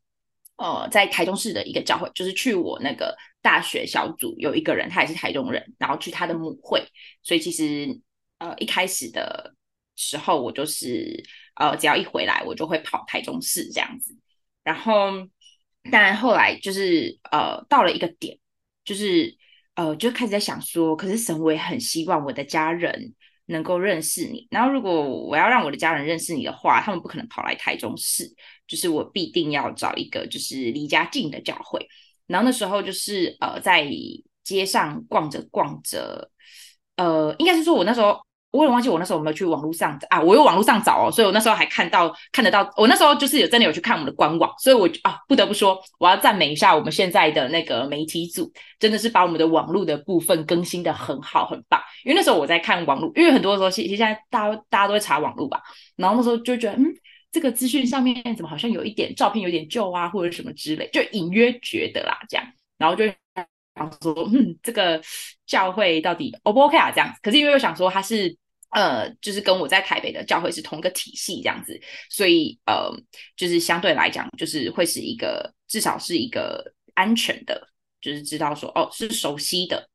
呃在台中市的一个教会，就是去我那个大学小组有一个人，他也是台中人，然后去他的母会。所以其实呃一开始的时候，我就是呃只要一回来，我就会跑台中市这样子。然后但后来就是呃到了一个点，就是呃就开始在想说，可是神我也很希望我的家人。能够认识你，然后如果我要让我的家人认识你的话，他们不可能跑来台中市，就是我必定要找一个就是离家近的教会。然后那时候就是呃在街上逛着逛着，呃应该是说我那时候。我也忘记我那时候有没有去网络上啊，我有网络上找哦，所以我那时候还看到看得到，我那时候就是有真的有去看我们的官网，所以我啊不得不说，我要赞美一下我们现在的那个媒体组，真的是把我们的网络的部分更新的很好很棒。因为那时候我在看网络，因为很多时候其实现在大家大家都会查网络吧，然后那时候就觉得嗯，这个资讯上面怎么好像有一点照片有点旧啊，或者什么之类，就隐约觉得啦这样，然后就想说嗯，这个教会到底 O 不 OK 啊这样子，可是因为我想说他是。呃，就是跟我在台北的教会是同一个体系这样子，所以呃，就是相对来讲，就是会是一个至少是一个安全的，就是知道说哦是熟悉的，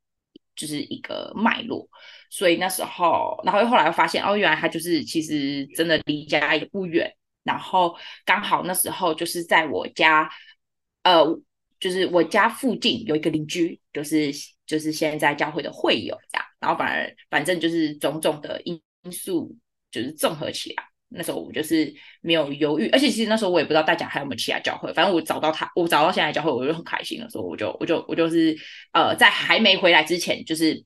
就是一个脉络。所以那时候，然后后来又发现哦，原来他就是其实真的离家也不远，然后刚好那时候就是在我家，呃，就是我家附近有一个邻居，就是就是现在教会的会友这样。然后反而反正就是种种的因素，就是综合起来，那时候我就是没有犹豫，而且其实那时候我也不知道大家还有没有其他教会，反正我找到他，我找到现在教会，我就很开心了。所以，我就我就我就是呃，在还没回来之前，就是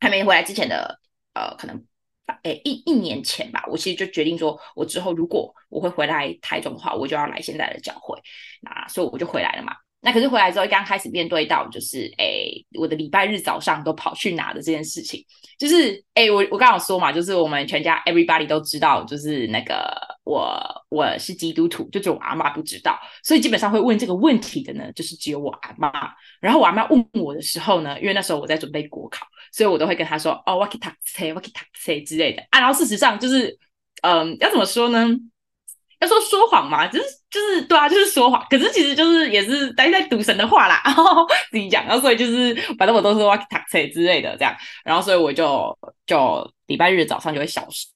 还没回来之前的呃，可能诶一一年前吧，我其实就决定说，我之后如果我会回来台中的话，我就要来现在的教会，那所以我就回来了嘛。那可是回来之后，刚开始面对到就是诶，我的礼拜日早上都跑去哪的这件事情，就是诶，我我刚好说嘛，就是我们全家 everybody 都知道，就是那个我我是基督徒，就只有我阿妈不知道，所以基本上会问这个问题的呢，就是只有我阿妈。然后我阿妈问我的时候呢，因为那时候我在准备国考，所以我都会跟她说哦 w a k i t a k s w a k i t a k s 之类的啊。然后事实上就是，嗯，要怎么说呢？要说说谎嘛，就是就是对啊，就是说谎。可是其实就是也是待在赌神的话啦，然后自己讲，然后所以就是反正我都是 walk taxi 之类的这样，然后所以我就就礼拜日早上就会消失。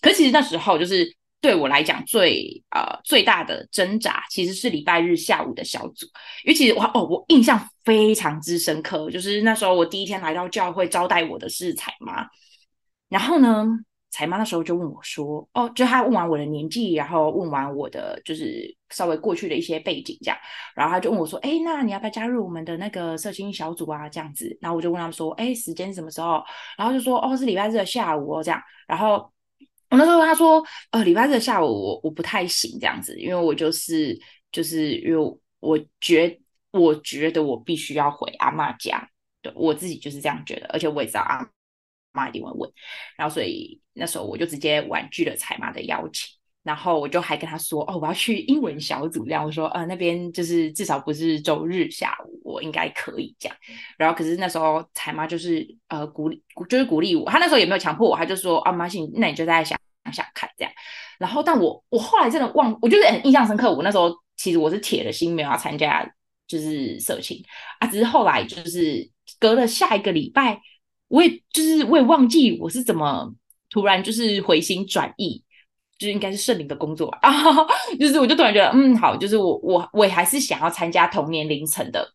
可其实那时候就是对我来讲最呃最大的挣扎，其实是礼拜日下午的小组，因为其实我哦我印象非常之深刻，就是那时候我第一天来到教会招待我的是彩妈，然后呢。彩妈那时候就问我说：“哦，就他问完我的年纪，然后问完我的就是稍微过去的一些背景这样，然后他就问我说：‘哎，那你要不要加入我们的那个社青小组啊？’这样子，然后我就问他们说：‘哎，时间什么时候？’然后就说：‘哦，是礼拜日的下午哦。’这样，然后我那时候他说：‘呃，礼拜日的下午我我不太行这样子，因为我就是就是因为我觉我觉得我必须要回阿妈家，对我自己就是这样觉得，而且我也知道啊。’妈一定会问，然后所以那时候我就直接婉拒了彩妈的邀请，然后我就还跟他说：“哦，我要去英文小组，这样我说呃那边就是至少不是周日下午，我应该可以这样。”然后可是那时候彩妈就是呃鼓励，就是鼓励我，他那时候也没有强迫我，他就说：“啊，妈信，那你就再想想看这样。”然后但我我后来真的忘，我就是很印象深刻。我那时候其实我是铁了心没有要参加，就是社情啊，只是后来就是隔了下一个礼拜。我也就是我也忘记我是怎么突然就是回心转意，就是应该是圣灵的工作啊，就是我就突然觉得嗯好，就是我我我也还是想要参加同年龄层的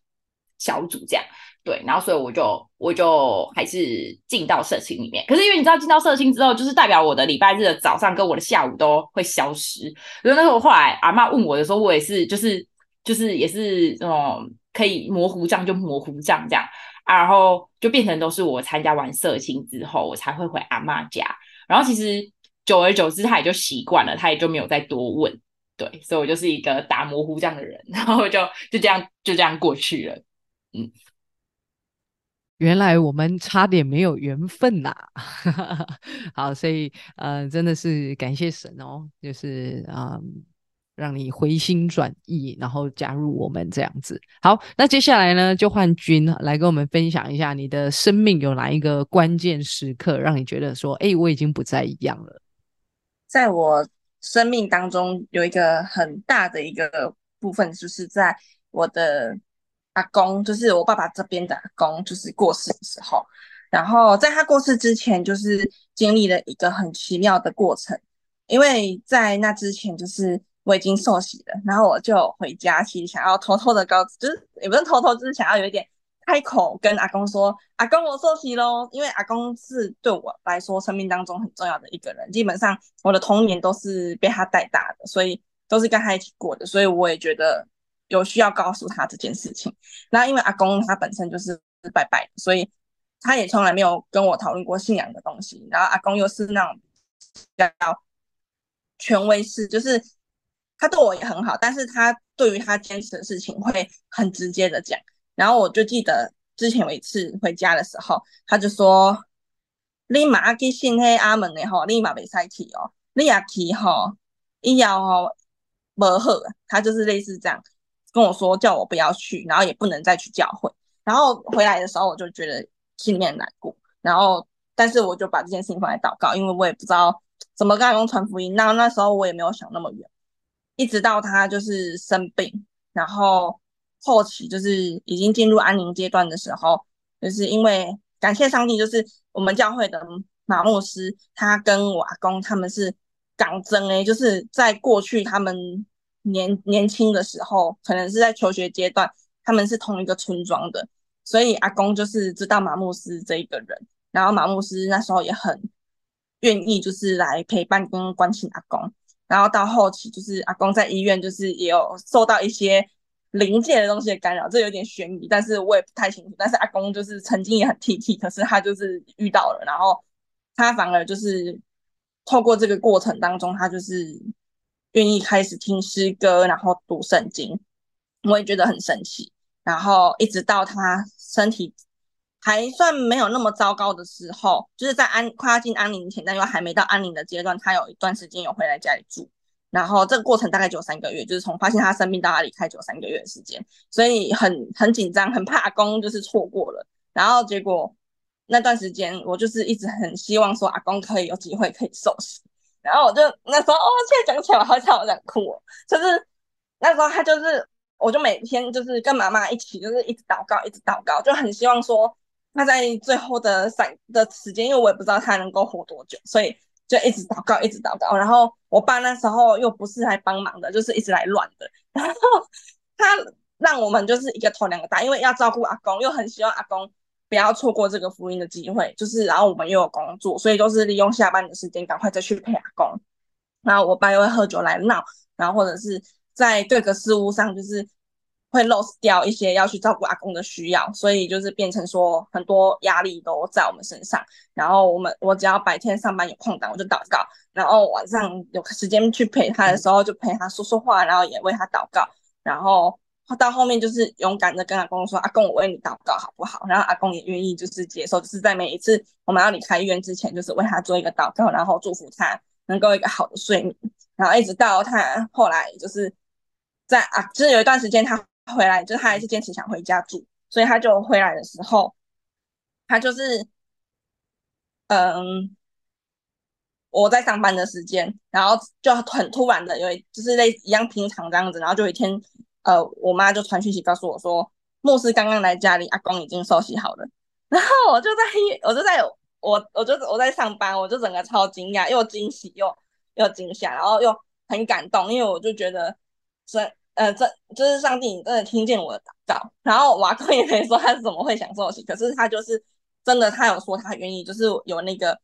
小组这样，对，然后所以我就我就还是进到社青里面，可是因为你知道进到社青之后，就是代表我的礼拜日的早上跟我的下午都会消失，所以那时候后来阿妈问我的时候，我也是就是就是也是嗯可以模糊账就模糊账这样。然后就变成都是我参加完社青之后，我才会回阿妈家。然后其实久而久之，他也就习惯了，他也就没有再多问。对，所以我就是一个打模糊这样的人，然后就就这样就这样过去了。嗯，原来我们差点没有缘分呐。好，所以呃，真的是感谢神哦，就是啊。让你回心转意，然后加入我们这样子。好，那接下来呢，就换君来跟我们分享一下你的生命有哪一个关键时刻，让你觉得说，哎，我已经不再一样了。在我生命当中，有一个很大的一个部分，就是在我的阿公，就是我爸爸这边的阿公，就是过世的时候。然后在他过世之前，就是经历了一个很奇妙的过程，因为在那之前，就是。我已经受洗了，然后我就回家，其实想要偷偷的告，就是也不是偷偷，就是想要有一点开口跟阿公说：“阿公，我受洗喽！”因为阿公是对我来说生命当中很重要的一个人，基本上我的童年都是被他带大的，所以都是跟他一起过的，所以我也觉得有需要告诉他这件事情。那因为阿公他本身就是拜拜，所以他也从来没有跟我讨论过信仰的东西。然后阿公又是那种比较权威式，就是。他对我也很好，但是他对于他坚持的事情会很直接的讲。然后我就记得之前有一次回家的时候，他就说：“你马去信黑阿门的吼，你马袂使去哦，你也去吼，以后吼无好。”他就是类似这样跟我说，叫我不要去，然后也不能再去教会。然后回来的时候，我就觉得心里面难过。然后，但是我就把这件事情放在祷告，因为我也不知道怎么跟他用传福音。那那时候我也没有想那么远。一直到他就是生病，然后后期就是已经进入安宁阶段的时候，就是因为感谢上帝，就是我们教会的马牧师，他跟我阿公他们是港真诶，就是在过去他们年年轻的时候，可能是在求学阶段，他们是同一个村庄的，所以阿公就是知道马牧师这一个人，然后马牧师那时候也很愿意就是来陪伴跟关心阿公。然后到后期就是阿公在医院就是也有受到一些临界的东西的干扰，这有点悬疑，但是我也不太清楚。但是阿公就是曾经也很 T T，可是他就是遇到了，然后他反而就是透过这个过程当中，他就是愿意开始听诗歌，然后读圣经，我也觉得很神奇。然后一直到他身体还算没有那么糟糕的时候，就是在安快要进安宁前，但又还没到安宁的阶段，他有一段时间有回来家里住。然后这个过程大概只有三个月，就是从发现他生病到他离开只有三个月的时间，所以很很紧张，很怕阿公就是错过了。然后结果那段时间我就是一直很希望说阿公可以有机会可以受洗。然后我就那时候哦，现在讲起来我好像有点哭哦，就是那时候他就是。我就每天就是跟妈妈一起，就是一直祷告，一直祷告，就很希望说他在最后的散的时间，因为我也不知道他能够活多久，所以就一直祷告，一直祷告。然后我爸那时候又不是来帮忙的，就是一直来乱的。然后他让我们就是一个头两个大，因为要照顾阿公，又很希望阿公不要错过这个福音的机会。就是然后我们又有工作，所以都是利用下班的时间赶快再去陪阿公。然后我爸又会喝酒来闹，然后或者是。在各个事务上，就是会 lose 掉一些要去照顾阿公的需要，所以就是变成说很多压力都在我们身上。然后我们我只要白天上班有空档，我就祷告；然后晚上有时间去陪他的时候，就陪他说说话，然后也为他祷告。然后到后面就是勇敢的跟阿公说：“阿公，我为你祷告好不好？”然后阿公也愿意就是接受，就是在每一次我们要离开医院之前，就是为他做一个祷告，然后祝福他能够一个好的睡眠。然后一直到他后来就是。在啊，就是有一段时间他回来，就是他还是坚持想回家住，所以他就回来的时候，他就是，嗯，我在上班的时间，然后就很突然的，有一就是类一样平常这样子，然后就有一天，呃，我妈就传讯息告诉我说，牧师刚刚来家里，阿公已经收洗好了，然后我就在，我就在，我我就我在上班，我就整个超惊讶，又惊喜又又惊吓，然后又很感动，因为我就觉得。所以，呃，这就是上帝你真的听见我的祷告，然后瓦工也没说他是怎么会想受洗，可是他就是真的，他有说他愿意，就是有那个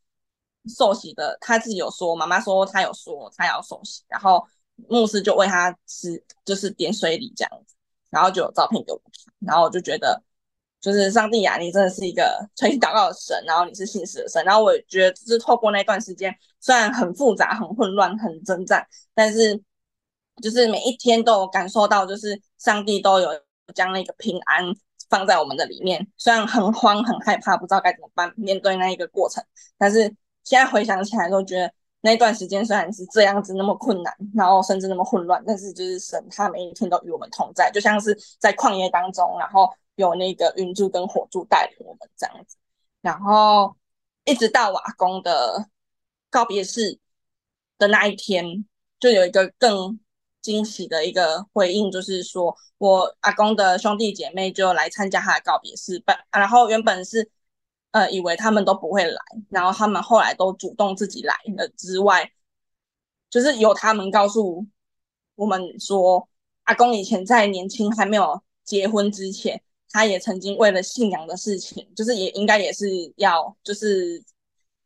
受洗的，他自己有说，妈妈说他有说他要受洗，然后牧师就为他吃，就是点水礼这样子，然后就有照片给我看，然后我就觉得，就是上帝啊，你真的是一个 垂听祷告的神，然后你是信实的神，然后我觉得就是透过那段时间，虽然很复杂、很混乱、很征战，但是。就是每一天都有感受到，就是上帝都有将那个平安放在我们的里面。虽然很慌、很害怕，不知道该怎么办面对那一个过程，但是现在回想起来，都觉得那段时间虽然是这样子那么困难，然后甚至那么混乱，但是就是神他每一天都与我们同在，就像是在旷野当中，然后有那个云柱跟火柱带领我们这样子。然后一直到瓦工的告别式的那一天，就有一个更。惊喜的一个回应就是说，我阿公的兄弟姐妹就来参加他的告别式，本然后原本是呃以为他们都不会来，然后他们后来都主动自己来了之外，就是有他们告诉我们说，阿公以前在年轻还没有结婚之前，他也曾经为了信仰的事情，就是也应该也是要就是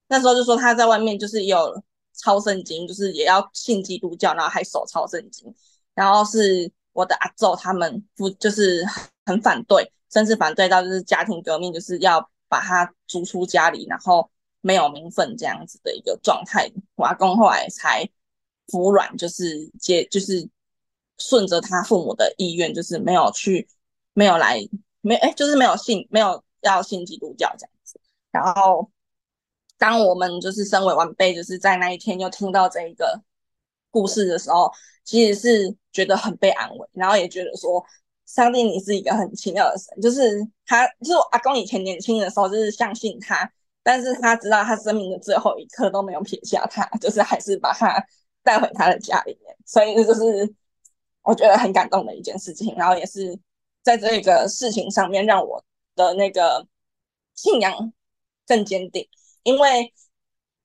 那时候就说他在外面就是有。抄圣经就是也要信基督教，然后还手抄圣经，然后是我的阿祖他们不就是很反对，甚至反对到就是家庭革命，就是要把他逐出家里，然后没有名分这样子的一个状态。我阿公后来才服软，就是接就是顺着他父母的意愿，就是没有去没有来没哎就是没有信没有要信基督教这样子，然后。当我们就是身为晚辈，就是在那一天又听到这一个故事的时候，其实是觉得很被安慰，然后也觉得说，上帝你是一个很奇妙的神，就是他，就是阿公以前年轻的时候就是相信他，但是他知道他生命的最后一刻都没有撇下他，就是还是把他带回他的家里面，所以这就是我觉得很感动的一件事情，然后也是在这个事情上面让我的那个信仰更坚定。因为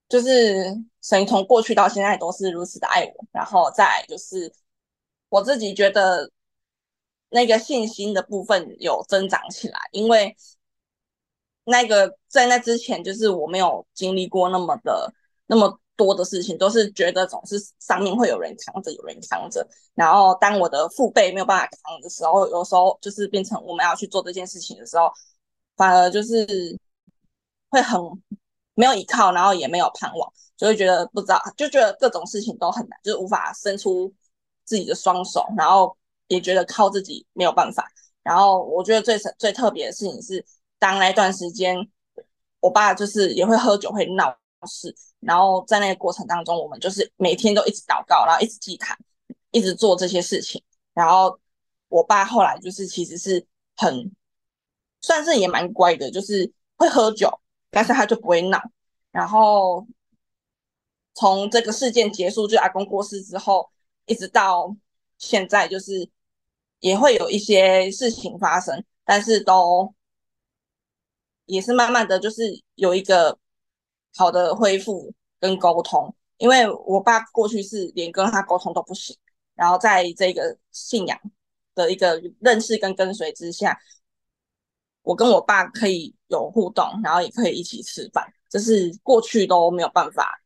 就是神从过去到现在都是如此的爱我，然后再就是我自己觉得那个信心的部分有增长起来，因为那个在那之前就是我没有经历过那么的那么多的事情，都是觉得总是上面会有人扛着，有人扛着。然后当我的父辈没有办法扛的时候，有时候就是变成我们要去做这件事情的时候，反而就是会很没有依靠，然后也没有盼望，就会觉得不知道，就觉得各种事情都很难，就是无法伸出自己的双手，然后也觉得靠自己没有办法。然后我觉得最最特别的事情是，当那段时间，我爸就是也会喝酒会闹事，然后在那个过程当中，我们就是每天都一直祷告，然后一直祭坛，一直做这些事情。然后我爸后来就是其实是很算是也蛮乖的，就是会喝酒，但是他就不会闹。然后从这个事件结束，就阿公过世之后，一直到现在，就是。也会有一些事情发生，但是都也是慢慢的就是有一个好的恢复跟沟通。因为我爸过去是连跟他沟通都不行，然后在这个信仰的一个认识跟跟随之下，我跟我爸可以有互动，然后也可以一起吃饭，这是过去都没有办法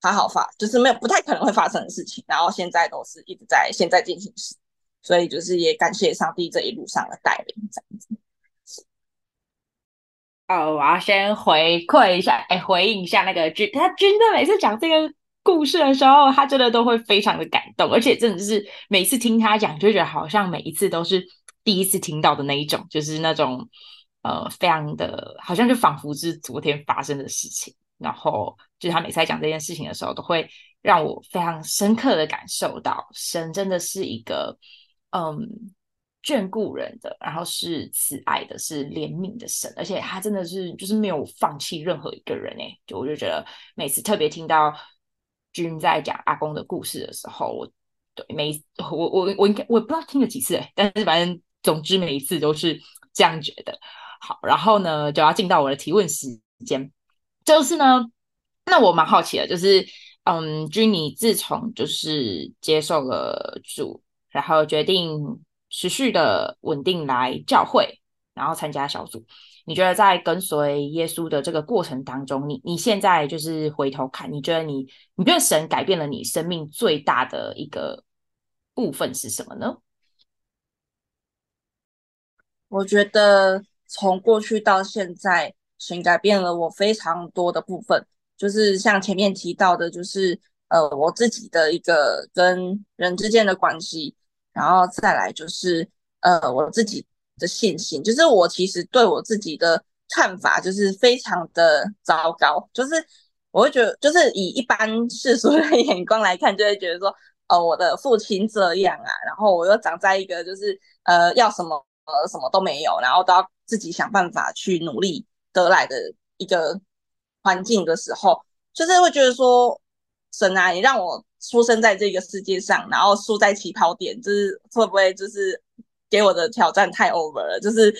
好好发，就是没有不太可能会发生的事情。然后现在都是一直在现在进行时。所以就是也感谢上帝这一路上的带领，这样子。哦，我要先回馈一下，哎，回应一下那个君，他君的每次讲这个故事的时候，他真的都会非常的感动，而且真的是每次听他讲，就觉得好像每一次都是第一次听到的那一种，就是那种呃，非常的，好像就仿佛是昨天发生的事情。然后就是他每次在讲这件事情的时候，都会让我非常深刻的感受到，神真的是一个。嗯，眷顾人的，然后是慈爱的，是怜悯的神，而且他真的是就是没有放弃任何一个人哎，就我就觉得每次特别听到君在讲阿公的故事的时候，我对每我我我应该我不知道听了几次，但是反正总之每一次都是这样觉得。好，然后呢就要进到我的提问时间，就是呢，那我蛮好奇的，就是嗯，君你自从就是接受了主。然后决定持续的稳定来教会，然后参加小组。你觉得在跟随耶稣的这个过程当中，你你现在就是回头看，你觉得你你觉得神改变了你生命最大的一个部分是什么呢？我觉得从过去到现在，神改变了我非常多的部分，就是像前面提到的，就是呃我自己的一个跟人之间的关系。然后再来就是，呃，我自己的信心，就是我其实对我自己的看法就是非常的糟糕，就是我会觉得，就是以一般世俗的眼光来看，就会觉得说，呃，我的父亲这样啊，然后我又长在一个就是呃要什么呃什么都没有，然后都要自己想办法去努力得来的一个环境的时候，就是会觉得说，神啊，你让我。出生在这个世界上，然后输在起跑点，就是会不会就是给我的挑战太 over 了？就是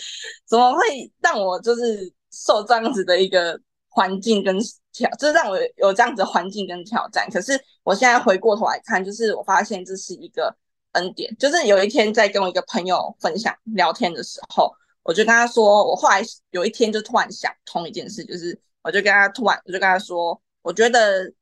怎么会让我就是受这样子的一个环境跟挑，就是让我有这样子的环境跟挑战？可是我现在回过头来看，就是我发现这是一个恩典。就是有一天在跟我一个朋友分享聊天的时候，我就跟他说，我后来有一天就突然想通一件事，就是我就跟他突然我就跟他说，我觉得。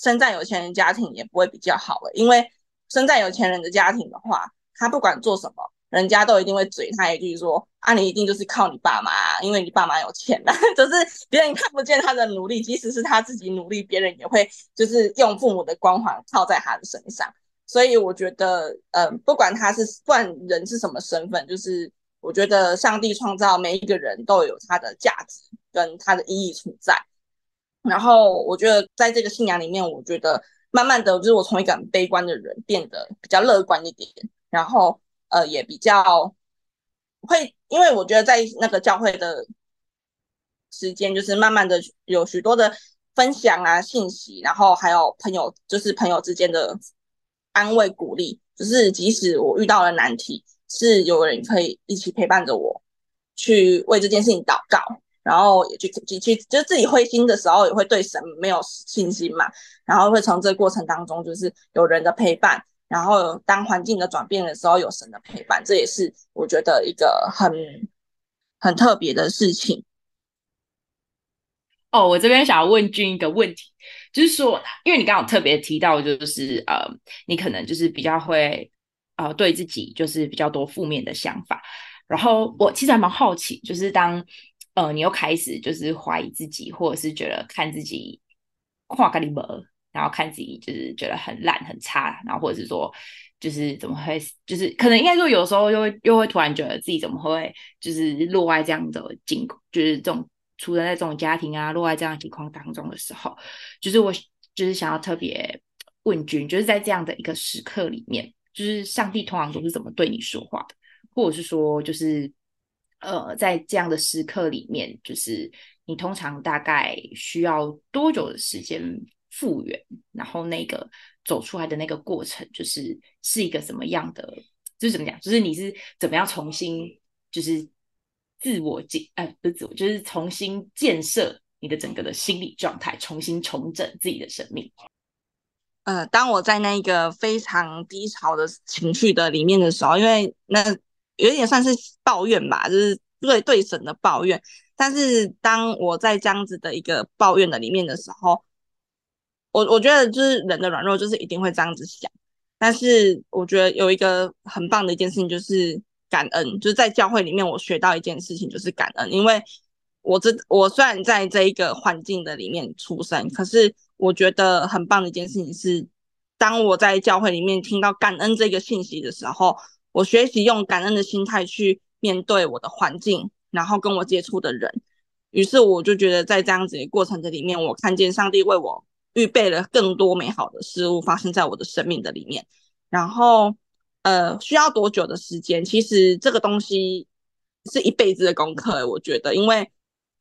生在有钱人家庭也不会比较好了，因为生在有钱人的家庭的话，他不管做什么，人家都一定会嘴他一句说：“啊，你一定就是靠你爸妈，因为你爸妈有钱呐。”就是别人看不见他的努力，即使是他自己努力，别人也会就是用父母的光环套在他的身上。所以我觉得，嗯，不管他是不管人是什么身份，就是我觉得上帝创造每一个人都有他的价值跟他的意义存在。然后我觉得，在这个信仰里面，我觉得慢慢的，就是我从一个很悲观的人变得比较乐观一点，然后呃，也比较会，因为我觉得在那个教会的时间，就是慢慢的有许多的分享啊、信息，然后还有朋友，就是朋友之间的安慰鼓励，就是即使我遇到了难题，是有人可以一起陪伴着我，去为这件事情祷告。然后也去去去，就自己灰心的时候，也会对神没有信心嘛。然后会从这个过程当中，就是有人的陪伴。然后当环境的转变的时候，有神的陪伴，这也是我觉得一个很很特别的事情。哦，我这边想要问君一个问题，就是说，因为你刚刚特别提到，就是呃，你可能就是比较会呃对自己就是比较多负面的想法，然后我其实还蛮好奇，就是当呃你又开始就是怀疑自己，或者是觉得看自己跨个里门，然后看自己就是觉得很烂很差，然后或者是说就是怎么会，就是可能应该说有时候又会又会突然觉得自己怎么会就是落在这样的境，就是这种。处在这种家庭啊，落在这样情况当中的时候，就是我就是想要特别问君，就是在这样的一个时刻里面，就是上帝通常都是怎么对你说话的，或者是说，就是呃，在这样的时刻里面，就是你通常大概需要多久的时间复原，然后那个走出来的那个过程，就是是一个什么样的，就是怎么讲，就是你是怎么样重新就是。自我建，哎，不是自我，就是重新建设你的整个的心理状态，重新重整自己的生命。呃，当我在那个非常低潮的情绪的里面的时候，因为那有点算是抱怨吧，就是对对神的抱怨。但是当我在这样子的一个抱怨的里面的时候，我我觉得就是人的软弱，就是一定会这样子想。但是我觉得有一个很棒的一件事情就是。感恩就是在教会里面，我学到一件事情，就是感恩。因为我这我虽然在这一个环境的里面出生，可是我觉得很棒的一件事情是，当我在教会里面听到感恩这个信息的时候，我学习用感恩的心态去面对我的环境，然后跟我接触的人。于是我就觉得，在这样子的过程的里面，我看见上帝为我预备了更多美好的事物发生在我的生命的里面，然后。呃，需要多久的时间？其实这个东西是一辈子的功课，我觉得，因为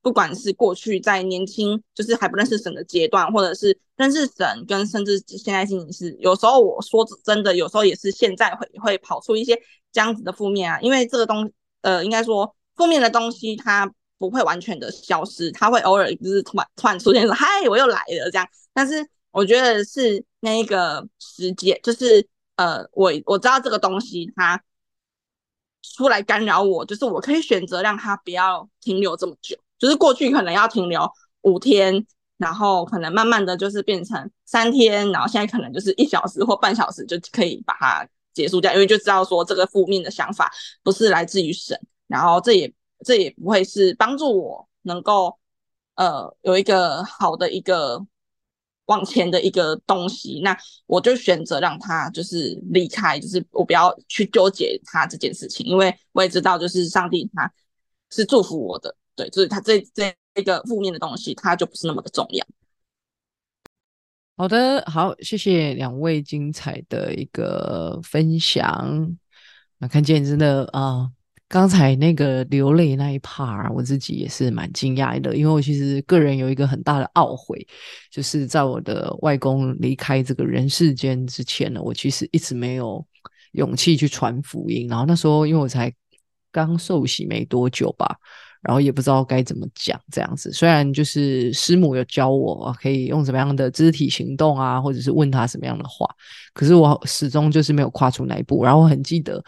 不管是过去在年轻，就是还不认识神的阶段，或者是认识神，跟甚至现在进行是，有时候我说真的，有时候也是现在会会跑出一些这样子的负面啊，因为这个东，呃，应该说负面的东西它不会完全的消失，它会偶尔就是突然突然出现说，嗨，我又来了这样，但是我觉得是那一个时间，就是。呃，我我知道这个东西它出来干扰我，就是我可以选择让它不要停留这么久，就是过去可能要停留五天，然后可能慢慢的就是变成三天，然后现在可能就是一小时或半小时就可以把它结束掉，因为就知道说这个负面的想法不是来自于神，然后这也这也不会是帮助我能够呃有一个好的一个。往前的一个东西，那我就选择让他就是离开，就是我不要去纠结他这件事情，因为我也知道，就是上帝他是祝福我的，对，就是他这这一个负面的东西，他就不是那么的重要。好的，好，谢谢两位精彩的一个分享，那看见真的啊。刚才那个流泪那一 part，我自己也是蛮惊讶的，因为我其实个人有一个很大的懊悔，就是在我的外公离开这个人世间之前呢，我其实一直没有勇气去传福音。然后那时候因为我才刚受洗没多久吧，然后也不知道该怎么讲这样子。虽然就是师母有教我可以用什么样的肢体行动啊，或者是问他什么样的话，可是我始终就是没有跨出那一步。然后我很记得。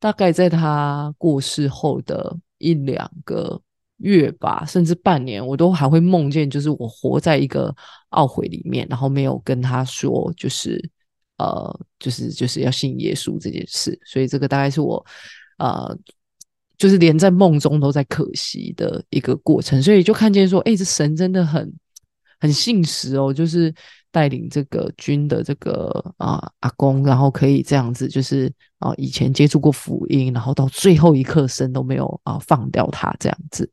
大概在他过世后的一两个月吧，甚至半年，我都还会梦见，就是我活在一个懊悔里面，然后没有跟他说，就是呃，就是就是要信耶稣这件事。所以这个大概是我呃，就是连在梦中都在可惜的一个过程。所以就看见说，哎，这神真的很很信实哦，就是带领这个军的这个啊阿公，然后可以这样子，就是。啊，以前接触过福音，然后到最后一刻，神都没有啊放掉他这样子。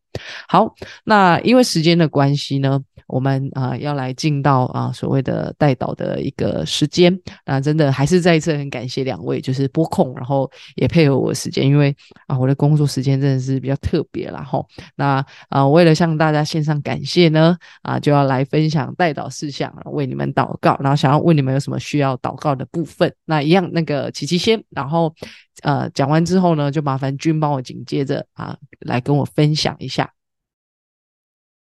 好，那因为时间的关系呢。我们啊要来进到啊所谓的带导的一个时间，那真的还是再一次很感谢两位，就是播控，然后也配合我时间，因为啊我的工作时间真的是比较特别啦吼。那啊为了向大家献上感谢呢，啊就要来分享带导事项，为你们祷告，然后想要问你们有什么需要祷告的部分，那一样那个琪琪先，然后后呃讲完之后呢，就麻烦君帮我紧接着啊来跟我分享一下。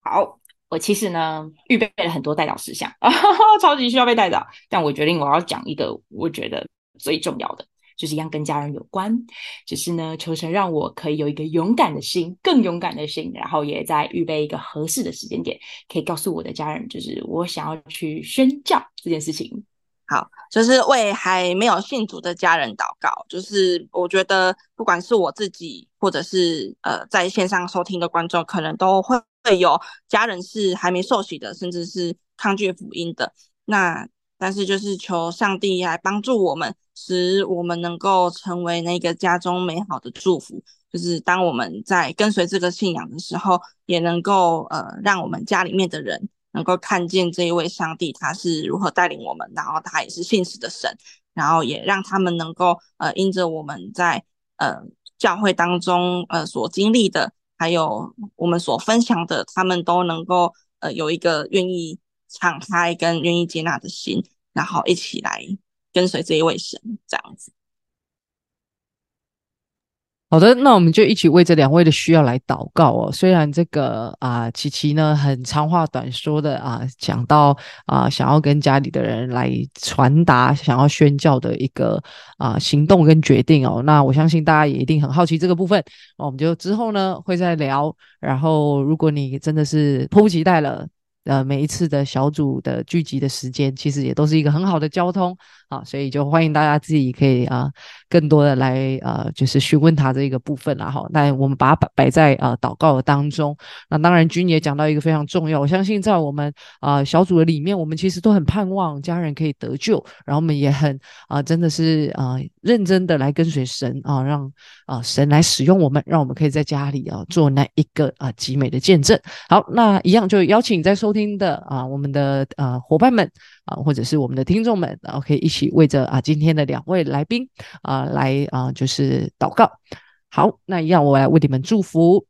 好。我其实呢，预备了很多带导事项，超级需要被带导。但我决定我要讲一个我觉得最重要的，就是一样跟家人有关。只是呢，求神让我可以有一个勇敢的心，更勇敢的心，然后也在预备一个合适的时间点，可以告诉我的家人，就是我想要去宣教这件事情。好，就是为还没有信主的家人祷告。就是我觉得，不管是我自己，或者是呃在线上收听的观众，可能都会会有家人是还没受洗的，甚至是抗拒福音的。那但是就是求上帝来帮助我们，使我们能够成为那个家中美好的祝福。就是当我们在跟随这个信仰的时候，也能够呃让我们家里面的人。能够看见这一位上帝他是如何带领我们，然后他也是信实的神，然后也让他们能够呃因着我们在呃教会当中呃所经历的，还有我们所分享的，他们都能够呃有一个愿意敞开跟愿意接纳的心，然后一起来跟随这一位神这样子。好的，那我们就一起为这两位的需要来祷告哦。虽然这个啊，琪琪呢很长话短说的啊，讲到啊，想要跟家里的人来传达想要宣教的一个啊行动跟决定哦。那我相信大家也一定很好奇这个部分，我们就之后呢会再聊。然后如果你真的是迫不及待了。呃，每一次的小组的聚集的时间，其实也都是一个很好的交通啊，所以就欢迎大家自己可以啊，更多的来呃，就是询问他这个部分啦哈。那我们把它摆摆在呃祷告的当中。那当然，君也讲到一个非常重要，我相信在我们啊小组的里面，我们其实都很盼望家人可以得救，然后我们也很啊，真的是啊认真的来跟随神啊，让啊神来使用我们，让我们可以在家里啊做那一个啊极美的见证。好，那一样就邀请在收。听的啊，我们的呃伙伴们啊，或者是我们的听众们，然后可以一起为着啊今天的两位来宾啊来啊就是祷告。好，那一样我来为你们祝福。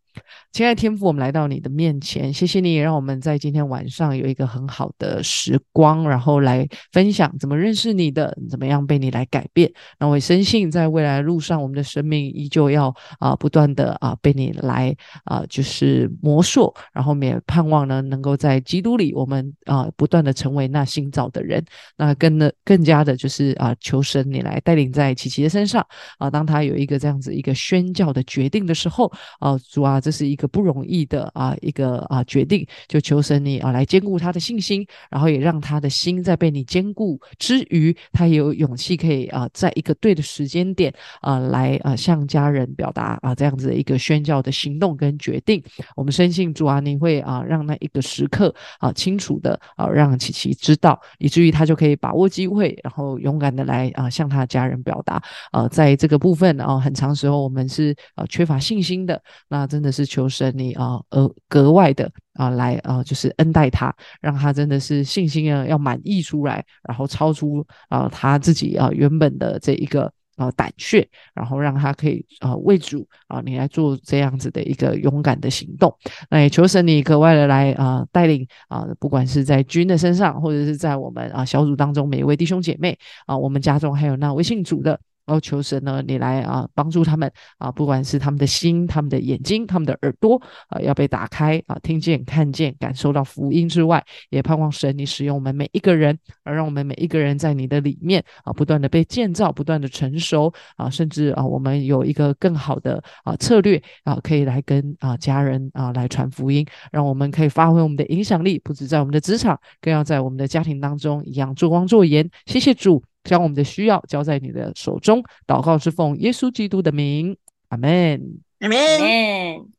亲爱的天父，我们来到你的面前，谢谢你让我们在今天晚上有一个很好的时光，然后来分享怎么认识你的，怎么样被你来改变。那我也深信，在未来的路上，我们的生命依旧要啊不断的啊被你来啊就是磨塑，然后我们也盼望呢能够在基督里，我们啊不断的成为那新造的人。那更的更加的就是啊求神你来带领在琪琪的身上啊，当他有一个这样子一个宣教的决定的时候啊，主啊。这是一个不容易的啊，一个啊决定，就求神你啊来兼顾他的信心，然后也让他的心在被你兼顾之余，他也有勇气可以啊，在一个对的时间点啊来啊向家人表达啊这样子的一个宣教的行动跟决定。我们深信主啊，你会啊让那一个时刻啊清楚的啊让琪琪知道，以至于他就可以把握机会，然后勇敢的来啊向他的家人表达啊，在这个部分啊，很长时候我们是啊缺乏信心的，那真的。是求神你啊，呃，格外的啊，来啊，就是恩待他，让他真的是信心啊要满溢出来，然后超出啊他自己啊原本的这一个啊胆怯，然后让他可以啊为主啊你来做这样子的一个勇敢的行动。那也求神你格外的来啊带领啊，不管是在君的身上，或者是在我们啊小组当中每一位弟兄姐妹啊，我们家中还有那微信组的。然后求神呢，你来啊，帮助他们啊，不管是他们的心、他们的眼睛、他们的耳朵啊，要被打开啊，听见、看见、感受到福音之外，也盼望神你使用我们每一个人，而让我们每一个人在你的里面啊，不断的被建造，不断的成熟啊，甚至啊，我们有一个更好的啊策略啊，可以来跟啊家人啊来传福音，让我们可以发挥我们的影响力，不止在我们的职场，更要在我们的家庭当中一样做光做盐。谢谢主。将我们的需要交在你的手中，祷告是奉耶稣基督的名，阿门，阿门。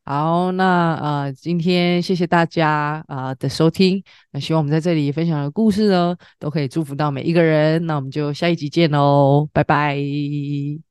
好，那呃，今天谢谢大家啊的收听，那希望我们在这里分享的故事呢，都可以祝福到每一个人。那我们就下一集见喽，拜拜。